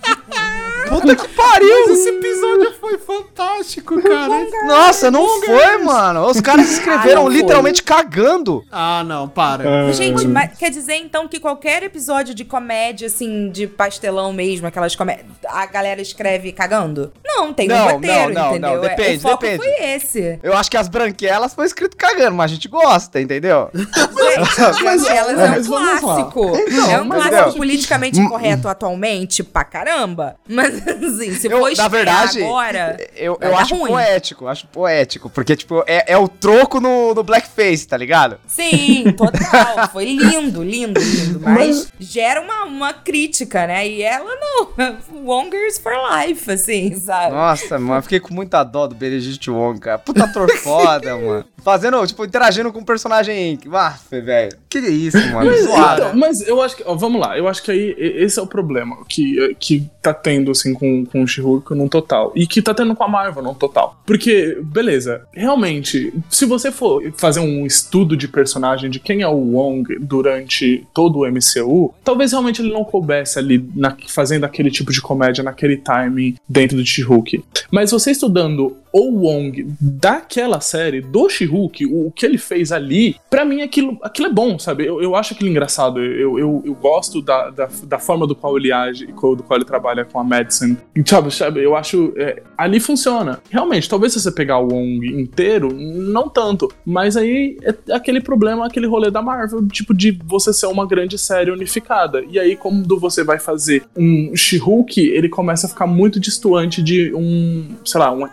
Speaker 5: Puta que pariu.
Speaker 1: Mas esse episódio foi fantástico, cara.
Speaker 5: Nossa, não foi, mano. Os caras escreveram
Speaker 6: Ah, não foi.
Speaker 5: literalmente cagando.
Speaker 1: Ah, não, para.
Speaker 6: Gente, mas quer dizer então que qualquer episódio de comédia, assim, de pastelão mesmo, aquelas comédias, a galera escreve cagando? Não, tem um
Speaker 5: Não,
Speaker 6: roteiro,
Speaker 5: não, não,
Speaker 6: entendeu?
Speaker 5: não,
Speaker 6: É-
Speaker 5: depende,
Speaker 6: o foco
Speaker 5: depende.
Speaker 6: foi esse.
Speaker 5: Eu acho que as branquelas foi escrito cagando, mas a gente gosta, entendeu?
Speaker 6: Gente,
Speaker 4: Mas-
Speaker 6: elas
Speaker 4: mas
Speaker 6: é um clássico.
Speaker 4: Então,
Speaker 6: é um clássico
Speaker 5: eu-
Speaker 6: politicamente incorreto atualmente, pra caramba. Mas assim, se
Speaker 5: Eu,
Speaker 6: for
Speaker 5: na verdade,
Speaker 6: agora.
Speaker 5: eu, eu acho
Speaker 6: ruim.
Speaker 5: poético, acho poético, porque, tipo, é, é o troco no, no blackface, tá ligado?
Speaker 6: Sim, total. Foi lindo, lindo, lindo. Mas, gera uma, uma crítica, né? E ela não. Wongers for life, assim, sabe?
Speaker 5: Nossa, mano, eu fiquei com muita dó do Benedict Wong, cara. Puta ator foda, mano. Fazendo, tipo, interagindo com um personagem. Ah, velho. Que isso, mano. Zoado.
Speaker 4: Então, mas eu acho que, ó, vamos lá, eu acho que aí esse é o problema que, que tá tendo, assim, com, com o She-Hulk num total. E que tá tendo com a Marvel num total. Porque, beleza, realmente, se você for fazer um estudo de personagem de quem é o Wong durante todo o MCU, talvez realmente ele não coubesse ali na- fazendo aquele tipo de comédia naquele timing dentro do She-Hulk. Mas você estudando o Wong daquela série, do She-Hulk, o, o que ele fez ali, pra mim aquilo, aquilo é bom, sabe? Eu, eu acho aquilo engraçado. Eu, eu, eu gosto da, da, da forma do qual ele age e do qual ele trabalha com a Madison. Sabe, sabe? Eu acho. é, ali funciona. Realmente, talvez se você pegar o Wong inteiro, não tanto. Mas aí é aquele problema, aquele rolê da Marvel, tipo, de você ser uma grande série unificada. E aí, quando você vai fazer um She-Hulk, ele começa a ficar muito distoante de um, sei lá, um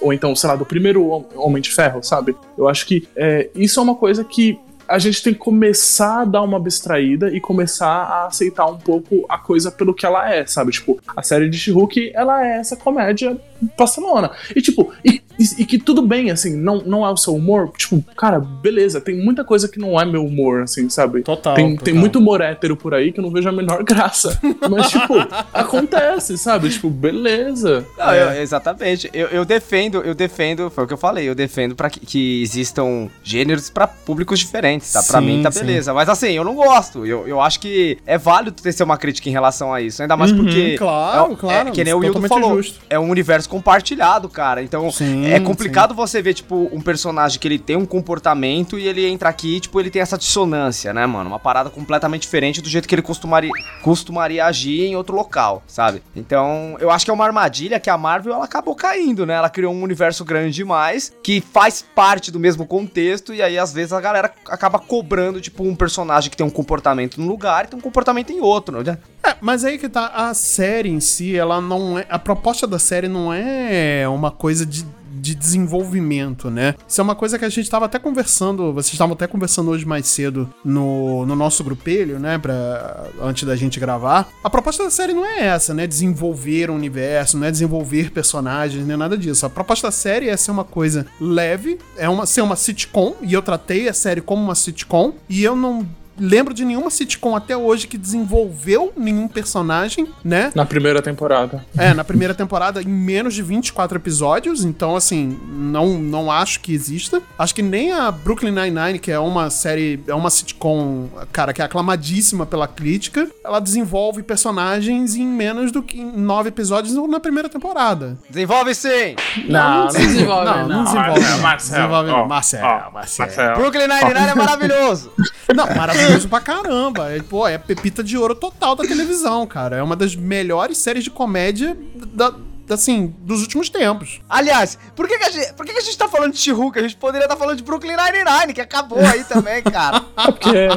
Speaker 4: Ou então, sei lá, do primeiro Hom- Homem de Ferro, sabe? Eu acho que é, isso é uma coisa que a gente tem que começar a dar uma abstraída e começar a aceitar um pouco a coisa pelo que ela é, sabe? Tipo, a série de She-Hulk, ela é essa comédia pastelona. E tipo, e, e- e que tudo bem, assim, não, não é o seu humor. Tipo, cara, beleza, tem muita coisa que não é meu humor, assim, sabe?
Speaker 1: Total,
Speaker 4: Tem,
Speaker 1: total.
Speaker 4: tem muito humor hétero por aí que eu não vejo a menor graça. Mas, tipo, acontece, sabe? Tipo, beleza.
Speaker 5: Não,
Speaker 4: É.
Speaker 5: eu- exatamente. Eu, eu defendo, eu defendo, foi o que eu falei, eu defendo pra que, que existam gêneros pra públicos diferentes, tá? Pra
Speaker 1: Sim,
Speaker 5: mim tá
Speaker 1: sim.
Speaker 5: beleza. Mas assim, eu não gosto. Eu, eu acho que é válido ter ser uma crítica em relação a isso. Ainda mais
Speaker 1: Uhum,
Speaker 5: porque.
Speaker 1: claro,
Speaker 5: é,
Speaker 1: claro,
Speaker 5: É, que nem o Wildo falou.
Speaker 1: justo.
Speaker 5: É um universo compartilhado, cara. Então
Speaker 1: Sim,
Speaker 5: é complicado você ver, tipo, um personagem que ele tem um comportamento e ele entra aqui, e, tipo, ele tem essa dissonância, né, mano? Uma parada completamente diferente do jeito que ele costumaria, costumaria agir em outro local, sabe? Então, eu acho que é uma armadilha que a Marvel ela acabou caindo, né? Ela criou um universo grande demais que faz parte do mesmo contexto e aí às vezes a galera acaba cobrando, tipo, um personagem que tem um comportamento num lugar e tem um comportamento em outro, né?
Speaker 1: É, mas aí que tá, a série em si, ela não é. A proposta da série não é uma coisa de, de desenvolvimento, né? Isso é uma coisa que a gente estava até conversando, vocês estavam até conversando hoje mais cedo no, no nosso grupelho, né? Pra, antes da gente gravar. A proposta da série não é essa, né? Desenvolver o universo, não é desenvolver personagens, nem nada disso. A proposta da série é ser uma coisa leve, é uma, ser uma sitcom, e eu tratei a série como uma sitcom, e eu não lembro de nenhuma sitcom até hoje que desenvolveu nenhum personagem, né?
Speaker 4: Na primeira temporada.
Speaker 1: É, na primeira temporada, em menos de 24 episódios. Então, assim, não, não acho que exista. Acho que nem a Brooklyn Nine-Nine, que é uma série, é uma sitcom, cara, que é aclamadíssima pela crítica, ela desenvolve personagens em menos do que em nove episódios na primeira temporada.
Speaker 5: Desenvolve sim!
Speaker 4: Não, não
Speaker 1: desenvolve. Não, não desenvolve. não.
Speaker 4: Marcel,
Speaker 1: Desenvolve, não. Marcel, Marcel.
Speaker 4: Marcel.
Speaker 5: Brooklyn Nine-Nine é maravilhoso!
Speaker 1: Não, maravilhoso pra caramba. É, pô, é pepita de ouro total da televisão, cara. É uma das melhores séries de comédia da, assim, dos últimos tempos.
Speaker 5: Aliás, por que, que, a, gente, por que, que a gente tá falando de She-Hulk? A gente poderia estar falando de Brooklyn Nine-Nine, que acabou aí também, cara.
Speaker 4: É porque é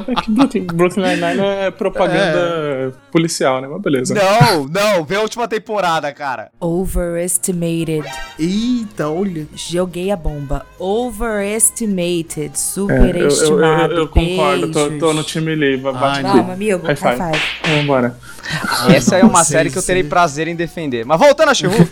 Speaker 4: que Brooklyn, Nine-Nine é propaganda policial, né? Mas beleza.
Speaker 5: não, não, vê a última temporada, cara.
Speaker 6: Overestimated.
Speaker 1: Eita, olha.
Speaker 6: Joguei a bomba. Overestimated.
Speaker 4: É, eu, eu, eu,
Speaker 6: Superestimado.
Speaker 4: eu concordo, tô, tô no time livre. Bate
Speaker 1: Ai.
Speaker 6: Vamos, amigo.
Speaker 4: High
Speaker 6: High
Speaker 4: five.
Speaker 6: five.
Speaker 4: Vambora.
Speaker 5: Essa é uma série que eu terei prazer em defender. Mas voltando a She-Hulk.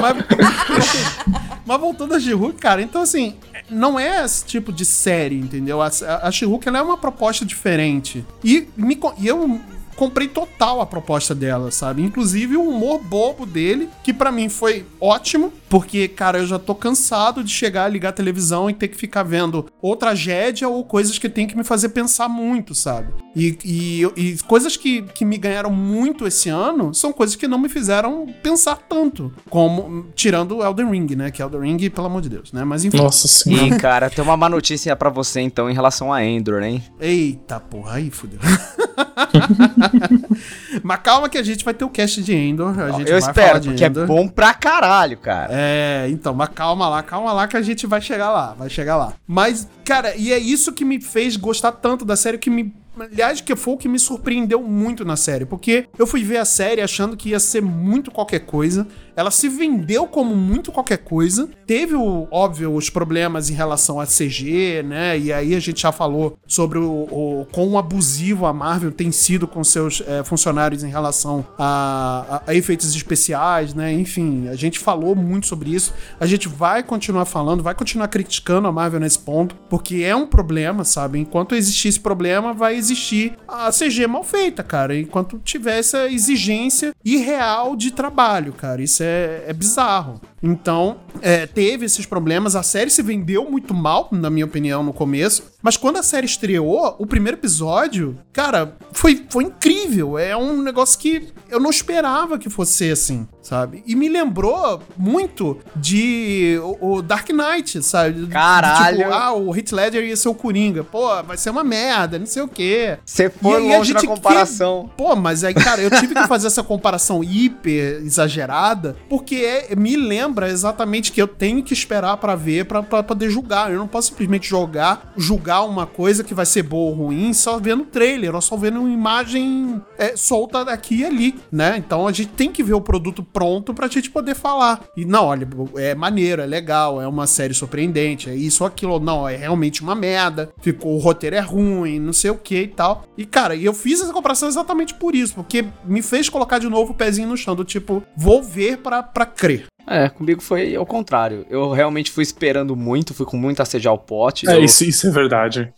Speaker 1: Mas, mas voltando a She-Hulk, cara, então assim, não é esse tipo de série, entendeu? A, a ela é uma proposta diferente. E, me, e eu comprei total a proposta dela, sabe? Inclusive o humor bobo dele, que pra mim foi ótimo, porque, cara, eu já tô cansado de chegar, ligar a televisão e ter que ficar vendo ou tragédia ou coisas que tem que me fazer pensar muito, sabe? E, e, e coisas que, que me ganharam muito esse ano são coisas que não me fizeram pensar tanto, como, tirando Elden Ring, né? Que Elden Ring, pelo amor de Deus, né? Mas enfim.
Speaker 4: Nossa senhora.
Speaker 5: e, cara, tem uma má notícia pra você, então, em relação a Endor, hein?
Speaker 1: Eita porra, aí fudeu. Mas calma que a gente vai ter o cast de Endor. A gente
Speaker 5: Eu
Speaker 1: vai falar
Speaker 5: espero,
Speaker 1: de
Speaker 5: porque é
Speaker 1: Endor.
Speaker 5: bom pra caralho, cara.
Speaker 1: É, então, mas calma lá, calma lá que a gente vai chegar lá, vai chegar lá. Mas, cara, e é isso que me fez gostar tanto da série, que me. Aliás, que foi o que me surpreendeu muito na série, porque eu fui ver a série achando que ia ser muito qualquer coisa. Ela se vendeu como muito qualquer coisa. Teve, óbvio, os problemas em relação a CG, né? E aí a gente já falou sobre o, o quão abusivo a Marvel tem sido com seus é, funcionários em relação a, a- a efeitos especiais, né? Enfim, a gente falou muito sobre isso. A gente vai continuar falando, vai continuar criticando a Marvel nesse ponto, porque é um problema, sabe? Enquanto existir esse problema, vai existir a CG mal feita, cara. Enquanto tiver essa exigência irreal de trabalho, cara. Isso é, é bizarro. Então, é, teve esses problemas. A série se vendeu muito mal, na minha opinião, no começo. Mas quando a série estreou, o primeiro episódio, cara, foi, foi incrível. É um negócio que eu não esperava que fosse assim, sabe? E me lembrou muito de o, o Dark Knight, sabe? De,
Speaker 5: Caralho.
Speaker 1: Tipo, ah, o Heath Ledger ia ser o Coringa. Pô, vai ser uma merda, não sei o quê.
Speaker 5: Você foi
Speaker 1: E
Speaker 5: longe na
Speaker 1: gente
Speaker 5: comparação.
Speaker 1: Pô, mas aí, cara, eu tive que fazer essa comparação hiper exagerada, porque é- me lembra exatamente que eu tenho que esperar pra ver pra poder julgar. Eu não posso simplesmente jogar, julgar uma coisa que vai ser boa ou ruim só vendo trailer, ou só vendo uma imagem é, solta aqui e ali, né? Então a gente tem que ver o produto pronto pra gente poder falar. E não, olha, é maneiro, é legal, é uma série surpreendente, é isso ou aquilo. Não, é realmente uma merda. Ficou, o roteiro é ruim, não sei o que e tal. E, cara, eu fiz essa comparação exatamente por isso, porque me fez colocar de novo o pezinho no chão, do tipo, vou ver pra, pra crer.
Speaker 5: É, comigo foi ao contrário. Eu realmente fui esperando muito, fui com muita sede ao pote.
Speaker 4: É,
Speaker 5: eu-
Speaker 4: isso, isso é verdade.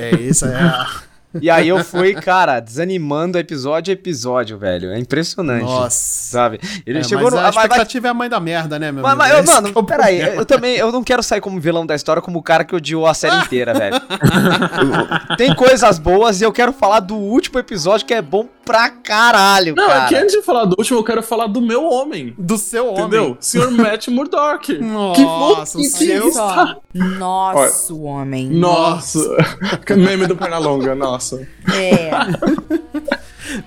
Speaker 1: É, isso é. a-
Speaker 5: E aí eu fui, cara, desanimando episódio a episódio, velho. É impressionante.
Speaker 1: Nossa.
Speaker 5: Sabe? Ele
Speaker 1: É,
Speaker 5: chegou
Speaker 1: mas
Speaker 5: no.
Speaker 1: a
Speaker 5: mas- mas-
Speaker 1: expectativa é a mãe da merda, né, meu
Speaker 5: Mas,
Speaker 1: amigo?
Speaker 5: mas, eu- mano,
Speaker 1: que é
Speaker 5: peraí, eu também eu não quero sair como vilão da história como o cara que odiou a série inteira, velho. Tem coisas boas e eu quero falar do último episódio que é bom pra caralho,
Speaker 4: Não,
Speaker 5: cara.
Speaker 4: aqui antes de falar do último, eu quero falar do meu homem.
Speaker 1: Do seu homem.
Speaker 4: Entendeu? Senhor Matt Murdock.
Speaker 1: Nossa,
Speaker 4: que,
Speaker 1: o
Speaker 4: que
Speaker 1: seu-.
Speaker 6: Nosso homem.
Speaker 4: Nossa. Meme do Pernalonga, nossa.
Speaker 6: É.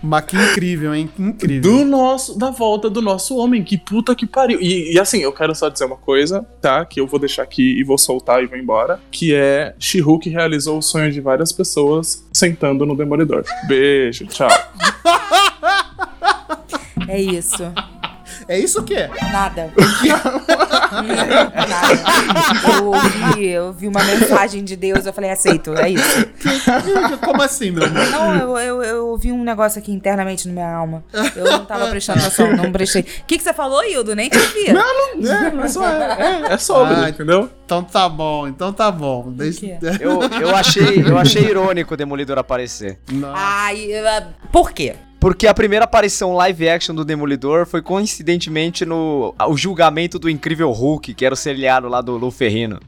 Speaker 1: Mas que incrível, hein? Que incrível.
Speaker 4: Do nosso, da volta do nosso homem, que puta que pariu. E, e assim, eu quero só dizer uma coisa, tá? Que eu vou deixar aqui e vou soltar e vou embora. Que é She-Hulk realizou o sonho de várias pessoas sentando no Demolidor. Beijo, tchau.
Speaker 6: É isso.
Speaker 1: É isso o quê?
Speaker 6: Nada. Nada. Eu ouvi, eu ouvi uma mensagem de Deus, eu falei, aceito, é isso.
Speaker 1: Como assim, meu amor?
Speaker 6: Não, eu, eu, eu ouvi um negócio aqui internamente na minha alma. Eu não tava prestando atenção, não prestei. O que, que você falou, Hildo? Nem te ouvi.
Speaker 4: Não, não, é, mas só é, é, é sobre,
Speaker 1: Ah,
Speaker 4: entendeu?
Speaker 1: Então tá bom, então tá bom. Deixa...
Speaker 5: Eu, eu, achei, eu achei irônico o Demolidor aparecer.
Speaker 1: Não.
Speaker 6: Ai, por quê?
Speaker 5: Porque a primeira aparição live action do Demolidor foi coincidentemente no o julgamento do Incrível Hulk, que era o seriado lá do Lu Ferrino.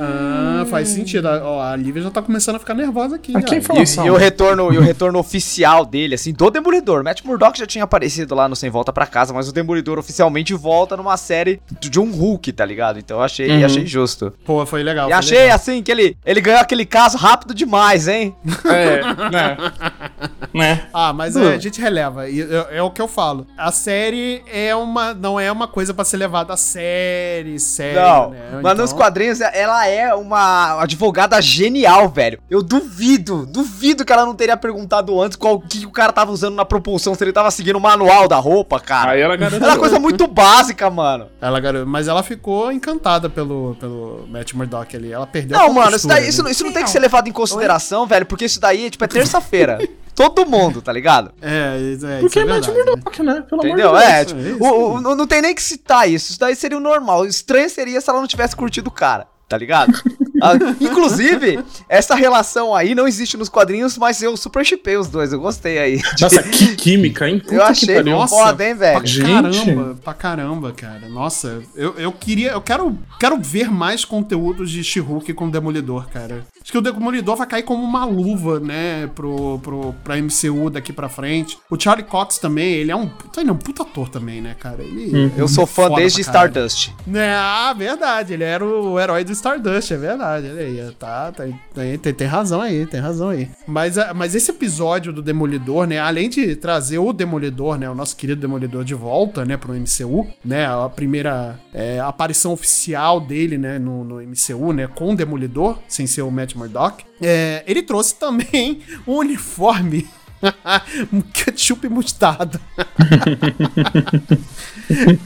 Speaker 1: Ah, faz sentido. A- Ó, a Lívia já tá começando a ficar nervosa aqui.
Speaker 4: Aqui
Speaker 1: já.
Speaker 4: é informação.
Speaker 5: E, e o retorno, e o retorno oficial dele, assim, do Demolidor. Matt Murdock já tinha aparecido lá no Sem Volta Pra Casa, mas o Demolidor oficialmente volta numa série de um Hulk, tá ligado? Então eu achei,
Speaker 4: Uhum.
Speaker 5: achei justo.
Speaker 1: Pô, foi legal.
Speaker 5: E
Speaker 1: foi
Speaker 5: achei,
Speaker 1: legal.
Speaker 5: assim, que ele, ele ganhou aquele caso rápido demais, hein?
Speaker 4: É, né? né?
Speaker 1: Ah, mas
Speaker 4: Hum.
Speaker 1: é, a gente releva. E é, é o que eu falo. A série é uma, não é uma coisa pra ser levada a série, sério,
Speaker 5: Não,
Speaker 1: né?
Speaker 5: mas
Speaker 1: Então-
Speaker 5: nos quadrinhos ela é uma advogada genial, velho. Eu duvido, duvido que ela não teria perguntado antes qual que o cara tava usando na propulsão, se ele tava seguindo o manual da roupa, cara.
Speaker 4: Aí ela garantiu.
Speaker 5: Era uma coisa muito básica, mano.
Speaker 1: Ela, gar- mas ela ficou encantada pelo, pelo Matt Murdock ali. Ela perdeu
Speaker 5: Não,
Speaker 1: a
Speaker 5: mano, isso, daí,
Speaker 1: né?
Speaker 5: isso, isso não tem que
Speaker 6: Não.
Speaker 5: ser levado em consideração, velho, porque isso daí, tipo, é terça-feira. Todo mundo, tá ligado?
Speaker 1: É, isso é,
Speaker 4: Porque
Speaker 1: isso
Speaker 4: é
Speaker 1: é
Speaker 4: Matt
Speaker 1: né?
Speaker 4: Murdock, né? Pelo
Speaker 5: Entendeu?
Speaker 4: amor de
Speaker 5: É,
Speaker 4: Deus.
Speaker 5: tipo,
Speaker 1: é isso
Speaker 5: o- o- não não tem nem que citar isso. Isso daí seria o normal. O estranho seria se ela não tivesse curtido o cara, tá ligado? Ah, inclusive, essa relação aí não existe nos quadrinhos, mas eu super chipei os dois. Eu gostei aí. de-
Speaker 4: Nossa, que química, hein? Puta
Speaker 5: Eu achei,
Speaker 4: que
Speaker 5: nossa. foda, hein, velho?
Speaker 1: Pra
Speaker 4: Gente.
Speaker 1: caramba, pra caramba, cara. Nossa, eu, eu queria. Eu quero, quero ver mais conteúdos de She-Hulk com o Demolidor, cara. Acho que o Demolidor vai cair como uma luva, né, pro, pro, pra MCU daqui pra frente. O Charlie Cox também, ele é um puta, ele é um puta ator também, né, cara? Ele,
Speaker 5: Eu sou fã desde. Stardust.
Speaker 1: É, ah, verdade. Ele era o herói do Stardust, é verdade. Olha aí, tá, tá- tem, tem, tem razão aí, tem razão aí. Mas, ah, mas esse episódio do Demolidor, né, além de trazer o Demolidor, né, o nosso querido Demolidor de volta, né, pro MCU, né, a primeira é, aparição oficial dele, né, no, no MCU, né, com o Demolidor, sem ser o Matt Murdock, é, ele trouxe também um uniforme ketchup e mostarda.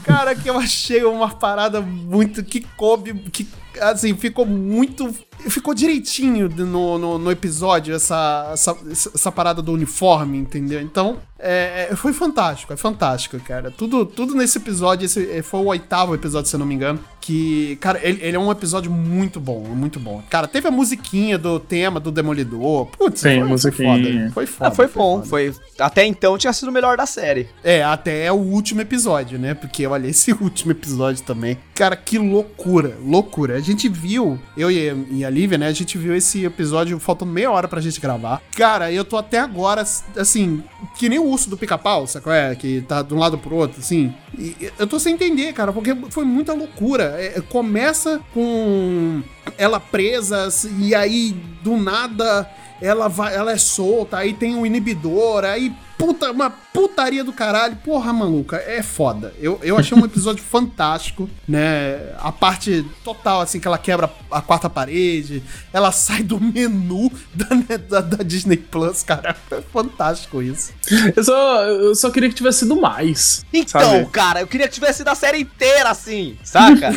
Speaker 1: Cara, que eu achei uma parada muito. que coube. que assim, ficou muito. Ficou direitinho no, no, no episódio essa, essa, essa parada do uniforme, entendeu? Então, é, é, foi fantástico, é fantástico, cara. Tudo, tudo nesse episódio, esse é, foi o oitavo episódio, se eu não me engano. Que, cara, ele, ele é um episódio muito bom, muito bom. Cara, teve a musiquinha do tema do Demolidor. Putz,
Speaker 4: Sim,
Speaker 1: foi, foi
Speaker 4: musiquinha.
Speaker 1: foda. Foi foda.
Speaker 5: Ah, foi bom.
Speaker 1: foda.
Speaker 5: Foi, até então tinha sido o melhor da série.
Speaker 1: É, até o último episódio, né? Porque olha, esse último episódio também. Cara, que loucura, loucura. Gente viu, eu e, a Lívia, né? A gente viu esse episódio faltando meia hora pra gente gravar. Cara, eu tô até agora, assim, que nem o urso do pica-pau, qual é? Que tá de um lado pro outro, assim. E eu tô sem entender, cara, porque foi muita loucura. É, começa com ela presa, assim, e aí do nada ela vai, ela é solta, aí tem um inibidor, aí puta, uma putaria do caralho. Porra, maluca, é foda. Eu, eu achei um episódio fantástico, né? A parte total, assim, que ela quebra a quarta parede, ela sai do menu da, da, da Disney Plus, cara. É fantástico isso.
Speaker 4: Eu só, eu só queria que tivesse sido mais.
Speaker 5: Então,
Speaker 4: sabe?
Speaker 5: cara, eu queria que tivesse sido a série inteira assim, saca?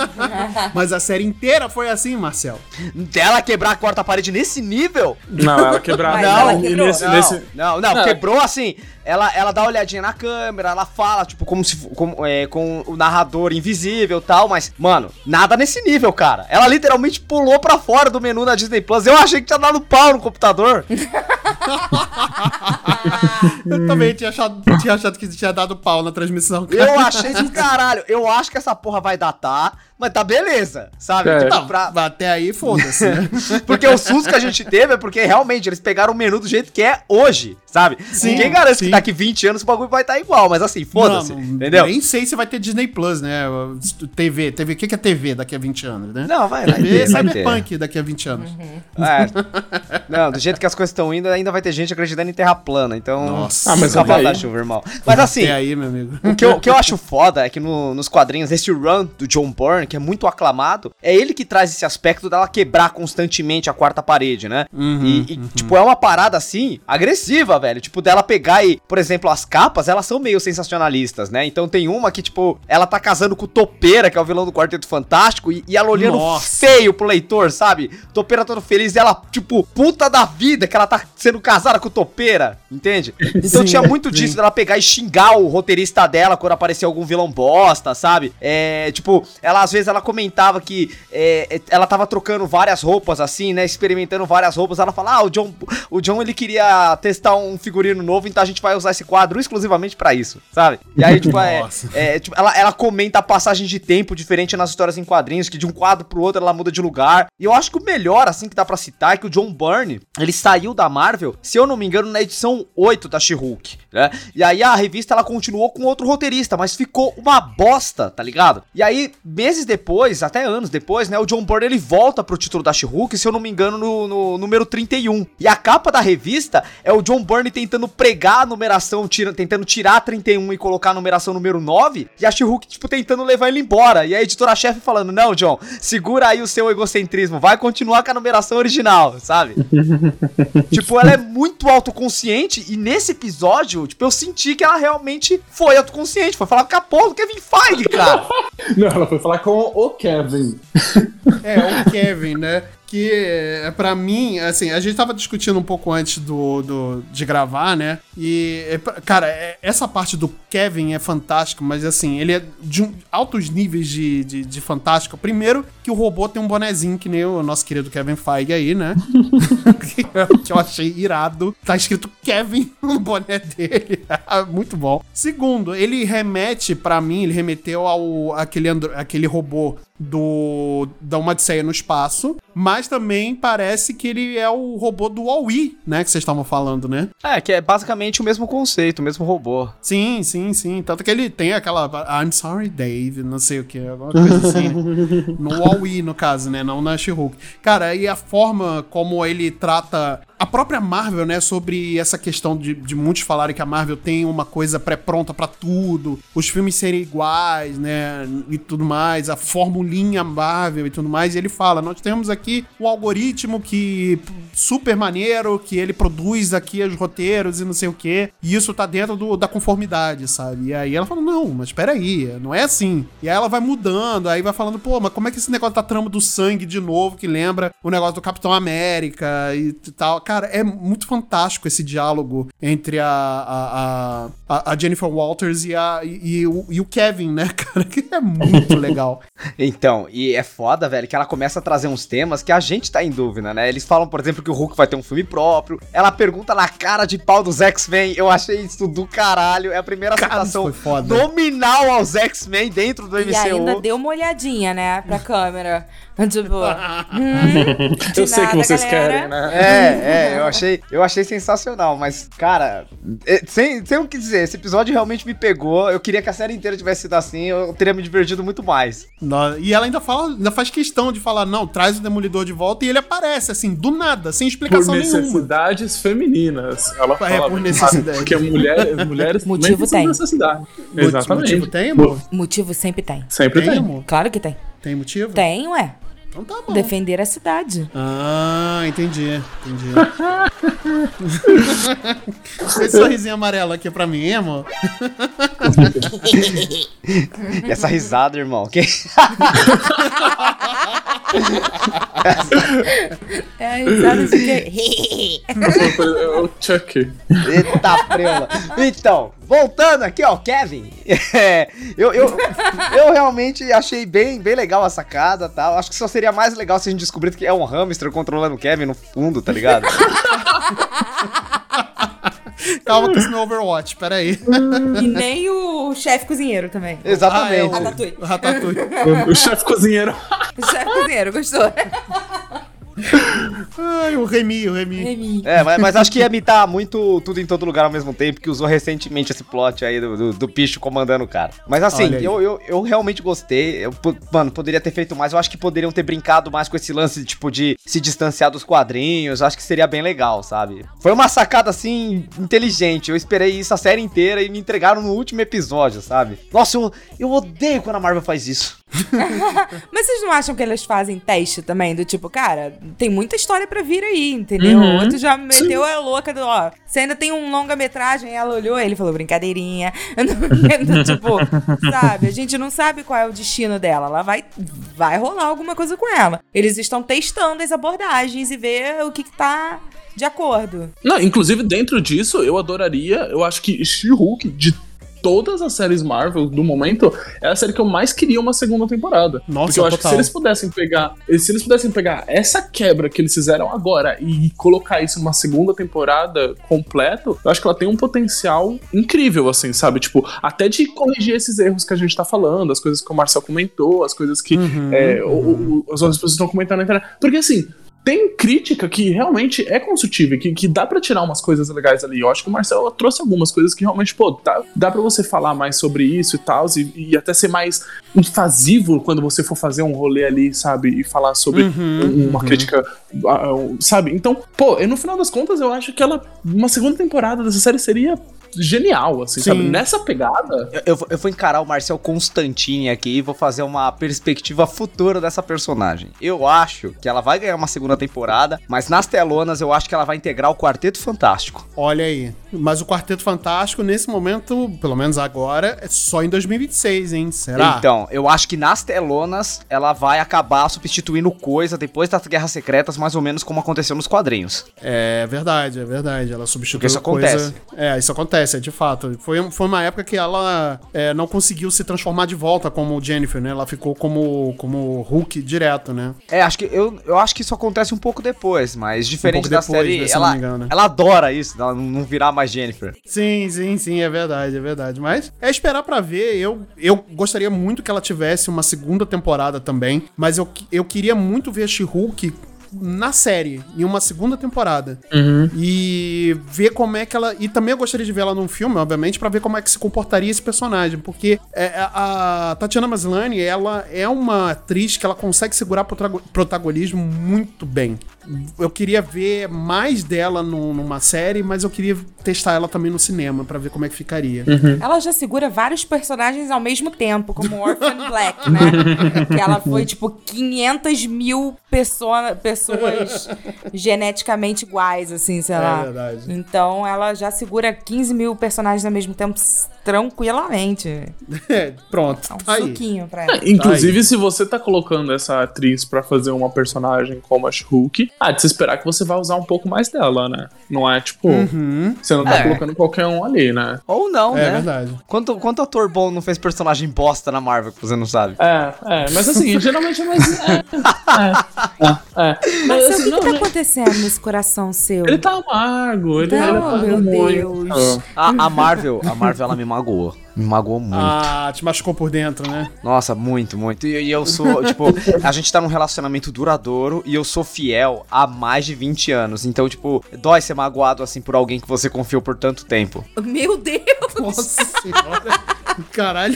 Speaker 1: Mas a série inteira foi assim, Marcel.
Speaker 5: Dela quebrar a quarta parede nesse nível?
Speaker 4: Não, ela quebrar. Não,
Speaker 6: ela quebrou.
Speaker 4: nesse,
Speaker 5: Não,
Speaker 4: nesse-
Speaker 5: não, não,
Speaker 4: Não.
Speaker 5: quebrou assim. Ela, ela dá uma olhadinha na câmera, ela fala, tipo, como se como, é, com o narrador invisível e tal, mas, mano, nada nesse nível, cara. Ela literalmente pulou pra fora do menu da Disney Plus. Eu achei que tinha dado pau no computador.
Speaker 1: Eu também tinha achado, tinha achado que tinha dado pau na transmissão. cara.
Speaker 5: Eu achei de caralho. Eu acho que essa porra vai datar, mas tá beleza, sabe?
Speaker 4: É.
Speaker 5: Tipo,
Speaker 1: Não,
Speaker 5: pra-
Speaker 1: até aí, foda-se, né?
Speaker 5: Porque o susto que a gente teve é porque realmente eles pegaram o menu do jeito que é hoje, sabe?
Speaker 1: Sim,
Speaker 5: Ninguém garante
Speaker 1: sim.
Speaker 5: que daqui 20 anos o bagulho vai estar igual, mas assim, foda-se, entendeu?
Speaker 1: Nem sei se vai ter Disney Plus, né? TV. TV. O que é TV daqui a 20 anos, né?
Speaker 5: Não, vai, vai
Speaker 1: TV
Speaker 5: ter.
Speaker 1: Cyberpunk daqui a 20 anos.
Speaker 5: É. Não, do jeito que as coisas estão indo, ainda vai ter gente acreditando em terra plana. Então,
Speaker 1: Nossa.
Speaker 4: Ah, mas
Speaker 5: da chuva, irmão. Mas assim,
Speaker 1: aí, meu amigo?
Speaker 5: o que, eu, o que eu acho foda é que no- nos quadrinhos, esse run do John Byrne, que é muito aclamado, é ele que traz esse aspecto dela quebrar constantemente a quarta parede, né? e, e, tipo, é uma parada assim, agressiva, velho. Tipo, dela pegar e, por exemplo, as capas, elas são meio sensacionalistas, né? Então tem uma que, tipo, ela tá casando com o Topeira, que é o vilão do Quarteto Fantástico, e, e ela olhando
Speaker 1: Nossa.
Speaker 5: feio pro leitor, sabe? Topeira todo feliz e ela, tipo, puta da vida que ela tá sendo casada com o Topeira, entende? Então
Speaker 1: Sim,
Speaker 5: tinha muito
Speaker 1: sim.
Speaker 5: disso dela pegar e xingar o roteirista dela quando aparecia algum vilão bosta, sabe? É, tipo, ela às vezes ela comentava que é, é, ela tava trocando várias roupas assim, né? Experimentando várias roupas. Ela fala: "Ah, o John, o John ele queria testar um figurino novo, então a gente vai usar esse quadro exclusivamente pra isso", sabe? E aí tipo, é, é, tipo, ela, ela comenta a passagem de tempo diferente nas histórias em quadrinhos, que de um quadro pro outro ela muda de lugar. E eu acho que o melhor, assim, que dá pra citar é que o John Byrne, ele saiu da Marvel, se eu não me engano, na edição 8 da She-Hulk, né? E aí a revista, ela continuou com outro roteirista, mas ficou uma bosta, tá ligado? E aí, meses depois, até anos depois, né, o John Byrne, ele volta pro título da She-Hulk, se eu não me engano, no, no número 31. E a capa da revista é o John Byrne tentando pregar a numeração, tira, tentando tirar a 31 e colocar a numeração número 9, e a She-Hulk, tipo, tentando levar ele embora. E a editora-chefe falando, não, John, segura aí o seu egocentrismo, vai continuar com a numeração original, sabe? tipo, ela é muito autoconsciente, e nesse episódio, tipo, eu senti que ela realmente foi autoconsciente, foi falar com a porra do Kevin Feige, cara.
Speaker 4: Não, ela foi falar com o Kevin.
Speaker 1: É, o Kevin, né? Que, é, pra mim, assim, a gente tava discutindo um pouco antes do, do de gravar, né? E, é, cara, é- essa parte do Kevin é fantástica, mas, assim, ele é de um- altos níveis de, de, de fantástico. Primeiro, que o robô tem um bonezinho que nem o nosso querido Kevin Feige aí, né? que, eu- achei irado. Tá escrito Kevin no boné dele. Muito bom. Segundo, ele remete, pra mim, ele remeteu ao aquele, aquele robô do da Odisseia no espaço, mas também parece que ele é o robô do Huawei, né, que vocês estavam falando, né?
Speaker 5: É, que é basicamente o mesmo conceito, o mesmo robô.
Speaker 1: Sim, sim, sim. Tanto que ele tem aquela I'm sorry, Dave, não sei o que, alguma coisa assim? No Huawei, no caso, né? Não na She-Hulk. Cara, e a forma como ele trata a própria Marvel, né? Sobre essa questão de, de muitos falarem que a Marvel tem uma coisa pré-pronta pra tudo, os filmes serem iguais, né? E tudo mais, a formulinha Marvel e tudo mais. E ele fala: nós temos aqui um algoritmo que super maneiro, que ele produz aqui os roteiros e não sei o que. E isso tá dentro do- da conformidade, sabe? E aí ela fala: não, mas peraí, não é assim. E aí ela vai mudando, aí vai falando: pô, mas como é que esse negócio da trama do sangue de novo, que lembra o negócio do Capitão América e tal? Cara, é muito fantástico esse diálogo entre a, a, a, a Jennifer Walters e, a, e, e o, e o Kevin, né, cara? Que é muito legal.
Speaker 5: Então, e é foda, velho, que ela começa a trazer uns temas que a gente tá em dúvida, né? Eles falam, por exemplo, que o Hulk vai ter um filme próprio. Ela pergunta na cara de pau dos X-Men. Eu achei isso do caralho. É a primeira
Speaker 1: Cara,
Speaker 5: citação nominal aos X-Men dentro do MCU.
Speaker 6: E ainda deu uma olhadinha, né, pra câmera. Tipo, hum, de
Speaker 4: Eu sei que
Speaker 6: nada,
Speaker 4: vocês
Speaker 6: galera.
Speaker 4: querem, né?
Speaker 5: É, é, eu achei, eu achei sensacional, mas, cara, é, sem, sem o que dizer, esse episódio realmente me pegou. Eu queria que a série inteira tivesse sido assim, eu teria me divertido muito mais.
Speaker 1: No- E ela ainda fala, ainda faz questão de falar, não, traz o Demolidor de volta, e ele aparece, assim, do nada, sem
Speaker 4: Por
Speaker 1: explicação nenhuma.
Speaker 4: necessidades femininas. Ela
Speaker 1: É,
Speaker 4: fala,
Speaker 1: por necessidade.
Speaker 4: Porque mulher, mulheres
Speaker 6: Motivo tem.
Speaker 4: necessidade.
Speaker 1: Mo-
Speaker 4: Exatamente.
Speaker 1: Motivo tem, amor?
Speaker 6: Motivo sempre tem.
Speaker 4: Sempre
Speaker 1: Tem,
Speaker 4: tem.
Speaker 1: amor?
Speaker 6: Claro que tem.
Speaker 1: Tem motivo?
Speaker 6: Tem, ué.
Speaker 1: Então tá bom.
Speaker 6: Defender a cidade.
Speaker 1: Ah, entendi, entendi. Esse sorrisinho amarelo aqui é pra mim, amor?
Speaker 5: E essa risada, irmão. Que...
Speaker 6: É a risada de quê?
Speaker 4: É o Chuck.
Speaker 5: Eita preula. Então, voltando aqui, ó, Kevin. É, eu, eu, eu realmente achei bem, bem legal a sacada e tal. Acho que só seria mais legal se a gente descobrisse que é um hamster controlando o Kevin no fundo, tá ligado?
Speaker 1: Calma que isso não é Overwatch, peraí.
Speaker 6: E nem o chefe cozinheiro também.
Speaker 5: Exatamente.
Speaker 1: Ah, é o-
Speaker 6: Ratatouille.
Speaker 1: o Ratatouille.
Speaker 4: O chefe cozinheiro.
Speaker 6: O chefe cozinheiro, gostou?
Speaker 1: Ai, o Remy, o Remy.
Speaker 6: Remy.
Speaker 5: É, mas, mas acho que ia imitar muito tudo em todo lugar ao mesmo tempo, que usou recentemente esse plot aí do, do, do bicho comandando o cara. Mas assim, eu, eu, eu realmente gostei. Eu, mano, poderia ter feito mais. Eu acho que poderiam ter brincado mais com esse lance, tipo, de se distanciar dos quadrinhos. Eu acho que seria bem legal, sabe? Foi uma sacada, assim, inteligente. Eu esperei isso a série inteira e me entregaram no último episódio, sabe? Nossa, eu, eu odeio quando a Marvel faz isso.
Speaker 6: Mas vocês não acham que eles fazem teste também? Do tipo, cara, tem muita história pra vir aí, entendeu?
Speaker 4: Uhum.
Speaker 6: Outro já meteu a louca do, ó, você ainda tem um longa-metragem, ela olhou, ele falou, brincadeirinha. Tipo, sabe? A gente não sabe qual é o destino dela. Ela vai, vai rolar alguma coisa com ela. Eles estão testando as abordagens e ver o que, que tá de acordo.
Speaker 4: Não, inclusive dentro disso, eu adoraria, eu acho que She-Hulk, de todas as séries Marvel do momento, é a série que eu mais queria uma segunda temporada.
Speaker 1: Nossa,
Speaker 4: Porque eu acho que se eles pudessem pegar, se eles pudessem pegar essa quebra que eles fizeram agora e colocar isso numa segunda temporada completo, eu acho que ela tem um potencial incrível, assim, sabe? Tipo, até de corrigir esses erros que a gente tá falando, as coisas que o Marcel comentou, as coisas que
Speaker 1: Uhum,
Speaker 4: é, o- o- as outras pessoas estão comentando na internet. Porque assim, tem crítica que realmente é construtiva, que, que dá pra tirar umas coisas legais ali. Eu acho que o Marcelo trouxe algumas coisas que realmente, pô, dá, dá pra você falar mais sobre isso e tal, e, e até ser mais invasivo quando você for fazer um rolê ali, sabe? E falar sobre um- uma crítica, ah, sabe? Então, pô, eu, no final das contas, eu acho que ela, uma segunda temporada dessa série seria genial, assim,
Speaker 1: Sim.
Speaker 4: sabe? Nessa pegada.
Speaker 5: Eu, eu vou- eu vou encarar o Marcel Constantini aqui e vou fazer uma perspectiva futura dessa personagem. Eu acho que ela vai ganhar uma segunda temporada, mas nas telonas eu acho que ela vai integrar o Quarteto Fantástico.
Speaker 1: Olha aí. Mas o Quarteto Fantástico, nesse momento, pelo menos agora, é só em 2026, hein? Será?
Speaker 5: Então, eu acho que nas telonas ela vai acabar substituindo coisa depois das Guerras Secretas, mais ou menos como aconteceu nos quadrinhos.
Speaker 1: É verdade, é verdade. Ela substituiu
Speaker 5: Porque isso
Speaker 1: coisa-
Speaker 5: acontece.
Speaker 1: É, isso acontece, é de fato. Foi, foi uma época que ela é, não conseguiu se transformar de volta como Jennifer, né? Ela ficou como, como Hulk direto, né?
Speaker 5: É, acho que eu, eu acho que isso acontece um pouco depois, mas diferente
Speaker 1: pouco
Speaker 5: da
Speaker 1: depois,
Speaker 5: série,
Speaker 1: né, se eu não
Speaker 5: ela,
Speaker 1: me engano.
Speaker 5: ela adora isso, ela não virar mais Jennifer.
Speaker 1: Sim, sim, sim, é verdade, é verdade. Mas é esperar pra ver. Eu, eu gostaria muito que ela tivesse uma segunda temporada também, mas eu, eu queria muito ver a She-Hulk na série, em uma segunda temporada. E ver como é que ela. E também eu gostaria de ver ela num filme, obviamente, pra ver como é que se comportaria esse personagem. Porque é, a a Tatiana Maslany, ela é uma atriz que ela consegue segurar protago- protagonismo muito bem. Eu queria ver mais dela num- numa série, mas eu queria testar ela também no cinema pra ver como é que ficaria.
Speaker 6: Ela já segura vários personagens ao mesmo tempo, como Orphan Black, né? que ela foi, tipo, 500 mil pessoa, pessoas geneticamente iguais, assim, sei
Speaker 1: É
Speaker 6: lá.
Speaker 1: verdade.
Speaker 6: Então ela já segura 15 mil personagens ao mesmo tempo tranquilamente.
Speaker 1: É, pronto,
Speaker 6: É um
Speaker 1: tá aí.
Speaker 6: suquinho pra ela.
Speaker 4: Inclusive, se você tá colocando essa atriz pra fazer uma personagem como a Hulk, ah, de se esperar que você vai usar um pouco mais dela, né? Não é tipo, você não tá
Speaker 5: É.
Speaker 4: colocando qualquer um ali, né?
Speaker 5: Ou não,
Speaker 1: É
Speaker 5: né?
Speaker 1: verdade.
Speaker 5: Quanto, quanto ator bom não fez personagem bosta na Marvel que você não sabe?
Speaker 4: É, é, mas assim, geralmente é mais. É, é, é, é. Mas
Speaker 6: Mas o
Speaker 4: assim,
Speaker 6: que,
Speaker 4: não,
Speaker 6: que tá
Speaker 4: né?
Speaker 6: acontecendo nesse coração seu?
Speaker 4: Ele tá amargo, ele,
Speaker 6: Não,
Speaker 4: ele tá
Speaker 6: meu. Deus.
Speaker 5: A, a Marvel, a Marvel ela me magoou. Me magoou muito.
Speaker 1: Ah, te machucou por dentro, né?
Speaker 5: Nossa, muito, muito. E, e eu sou, tipo, a gente tá num relacionamento duradouro e eu sou fiel há mais de 20 anos. Então, tipo, dói ser magoado assim por alguém que você confiou por tanto tempo.
Speaker 6: Meu Deus!
Speaker 1: Nossa senhora. Caralho.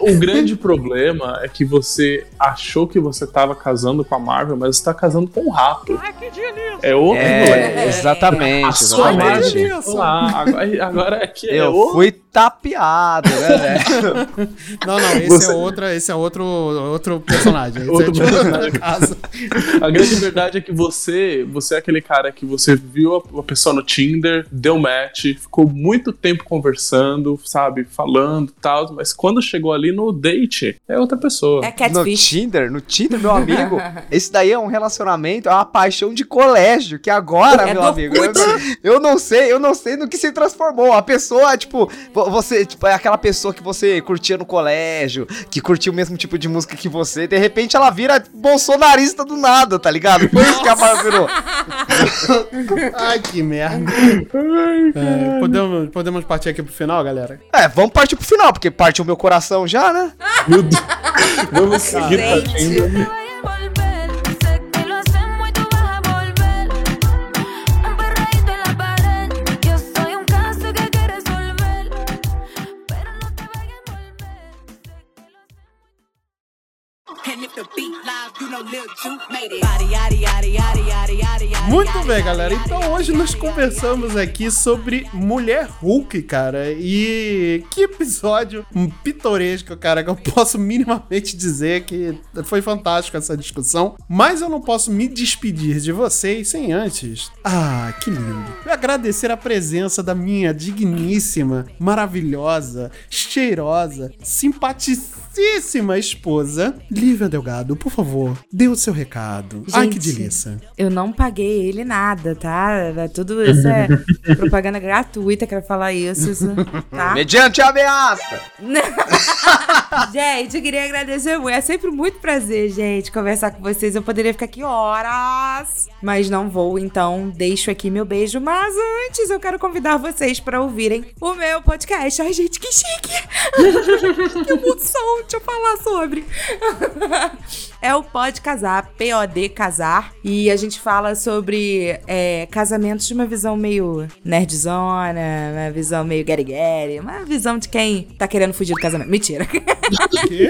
Speaker 4: O, o grande problema é que você achou que você tava casando com a Marvel, mas você tá casando com um rato. É outro
Speaker 5: É,
Speaker 4: moleque.
Speaker 5: exatamente,
Speaker 4: A sua
Speaker 5: exatamente.
Speaker 4: Marvel. Lá, agora, agora aqui é
Speaker 5: Eu
Speaker 4: outro.
Speaker 5: fui tapeado, né, velho?
Speaker 1: Não, não, esse
Speaker 4: Você-
Speaker 1: é outra, esse é outro, outro personagem. Esse
Speaker 4: Outro
Speaker 1: é
Speaker 4: personagem.
Speaker 1: caso.
Speaker 4: A grande verdade é que você, você é aquele cara que você viu a, a pessoa no Tinder, deu match, ficou muito tempo conversando, sabe, falando e tal, mas quando chegou ali no date, é outra pessoa.
Speaker 6: É
Speaker 5: No
Speaker 6: catfish.
Speaker 5: Tinder, no Tinder, meu amigo, esse daí é um relacionamento, é uma paixão de colégio, que agora,
Speaker 6: É
Speaker 5: meu amigo, eu, eu não sei, eu não sei no que se transformou. A pessoa, tipo, vo- você, tipo, é aquela pessoa que você curtia no colégio, que curtia o mesmo tipo de música que você, de repente ela vira bolsonarista do nada, tá ligado? Foi isso que a virou.
Speaker 1: Ai, que merda. É, podemos, podemos partir aqui pro final, galera?
Speaker 5: É, vamos partir pro final, porque partiu o meu coração já, né?
Speaker 4: Meu Deus. Vamos seguir
Speaker 6: Gente.
Speaker 4: partindo.
Speaker 1: Muito bem, galera. Então hoje nós conversamos aqui sobre Mulher Hulk, cara. E que episódio pitoresco, cara, que eu posso minimamente dizer que foi fantástico essa discussão. Mas eu não posso me despedir de vocês sem antes. Ah, que lindo. Agradecer a presença da minha digníssima, maravilhosa, cheirosa, simpaticíssima esposa, Lívia Delgado. Por favor, dê o seu recado. Ai, que
Speaker 6: Gente,
Speaker 1: delícia.
Speaker 6: Eu não paguei ele nada, tá? É Tudo isso é propaganda gratuita, quero falar isso, isso tá?
Speaker 5: Mediante a ameaça!
Speaker 6: gente, eu queria agradecer muito. É sempre muito prazer, gente, conversar com vocês. Eu poderia ficar aqui horas, mas não vou, então deixo aqui meu beijo. Mas antes, eu quero convidar vocês para ouvirem o meu podcast. Ai, gente, que chique! que emoção! Deixa eu falar sobre. É o Pode Casar, P-O-D Casar. E a gente fala sobre é, casamentos de uma visão meio nerdzona, uma visão meio guerigueri, uma visão de quem tá querendo fugir do casamento. Mentira.
Speaker 1: Quê?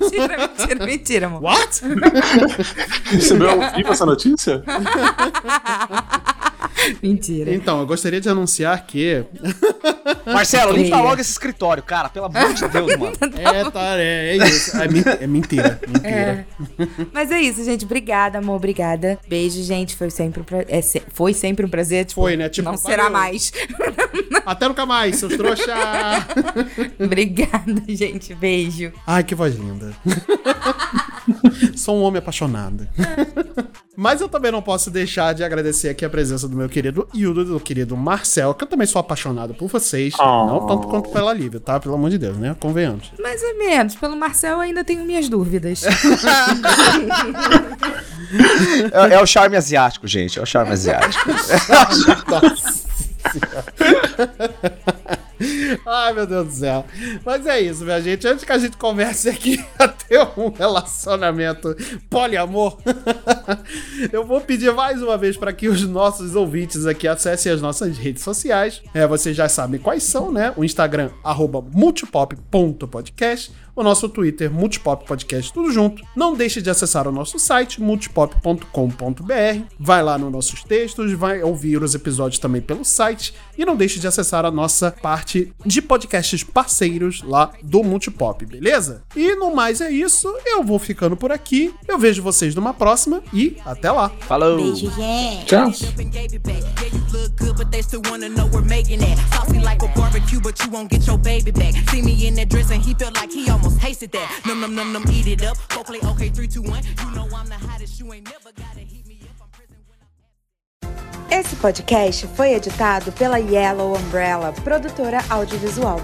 Speaker 6: mentira, mentira, mentira, amor.
Speaker 1: What?
Speaker 4: Ao vivo essa notícia?
Speaker 6: Mentira.
Speaker 1: Então, eu gostaria de anunciar que.
Speaker 5: Marcelo, limpa
Speaker 6: Leia.
Speaker 5: logo esse escritório, cara. Pelo amor de Deus, mano.
Speaker 1: É, tá, é, é isso. É, é mentira. Mentira.
Speaker 6: É. Mas é isso, gente. Obrigada, amor. Obrigada. Beijo, gente. Foi sempre um, pra... é, se- foi sempre um prazer. Tipo,
Speaker 1: Foi, né? Tipo,
Speaker 6: não será
Speaker 1: valeu.
Speaker 6: mais.
Speaker 1: Até nunca mais, seus trouxa.
Speaker 6: Obrigada, gente. Beijo.
Speaker 1: Ai, que voz linda. Sou um homem apaixonado. Mas eu também não posso deixar de agradecer aqui a presença do meu querido Hildo, do querido Marcel, que eu também sou apaixonado por vocês.
Speaker 4: Oh.
Speaker 1: Não tanto quanto pela Lívia, tá? Pelo amor de Deus, né? Convenhamos.
Speaker 6: Mais ou menos. Pelo Marcel, eu ainda tenho minhas dúvidas.
Speaker 5: É, é o charme asiático, gente. É o charme asiático.
Speaker 1: Ai, meu Deus do céu. Mas é isso, minha gente. Antes que a gente comece aqui a ter um relacionamento poliamor, eu vou pedir mais uma vez para que os nossos ouvintes aqui acessem as nossas redes sociais. É, vocês já sabem quais são, né? O Instagram, multipop.podcast. O nosso Twitter, Multipop Podcast, tudo junto. Não deixe de acessar o nosso site, multipop.com.br. Vai lá nos nossos textos, vai ouvir os episódios também pelo site. E não deixe de acessar a nossa parte de podcasts parceiros lá do Multipop, beleza? E no mais é isso, eu vou ficando por aqui. Eu vejo vocês numa próxima e até lá.
Speaker 5: Falou!
Speaker 6: Beijo, gente.
Speaker 4: Tchau.
Speaker 7: Look good, but they still wanna know we're making it. Saucy like a barbecue, but you won't get your baby back. See me in that dress and he felt like he almost tasted that. Num num num num, eat it up. Play okay, three, two, one. You know I'm the hottest. You ain't never gotta heat me up. I'm prison when I'm
Speaker 6: Esse podcast foi editado pela Yellow Umbrella, produtora audiovisual.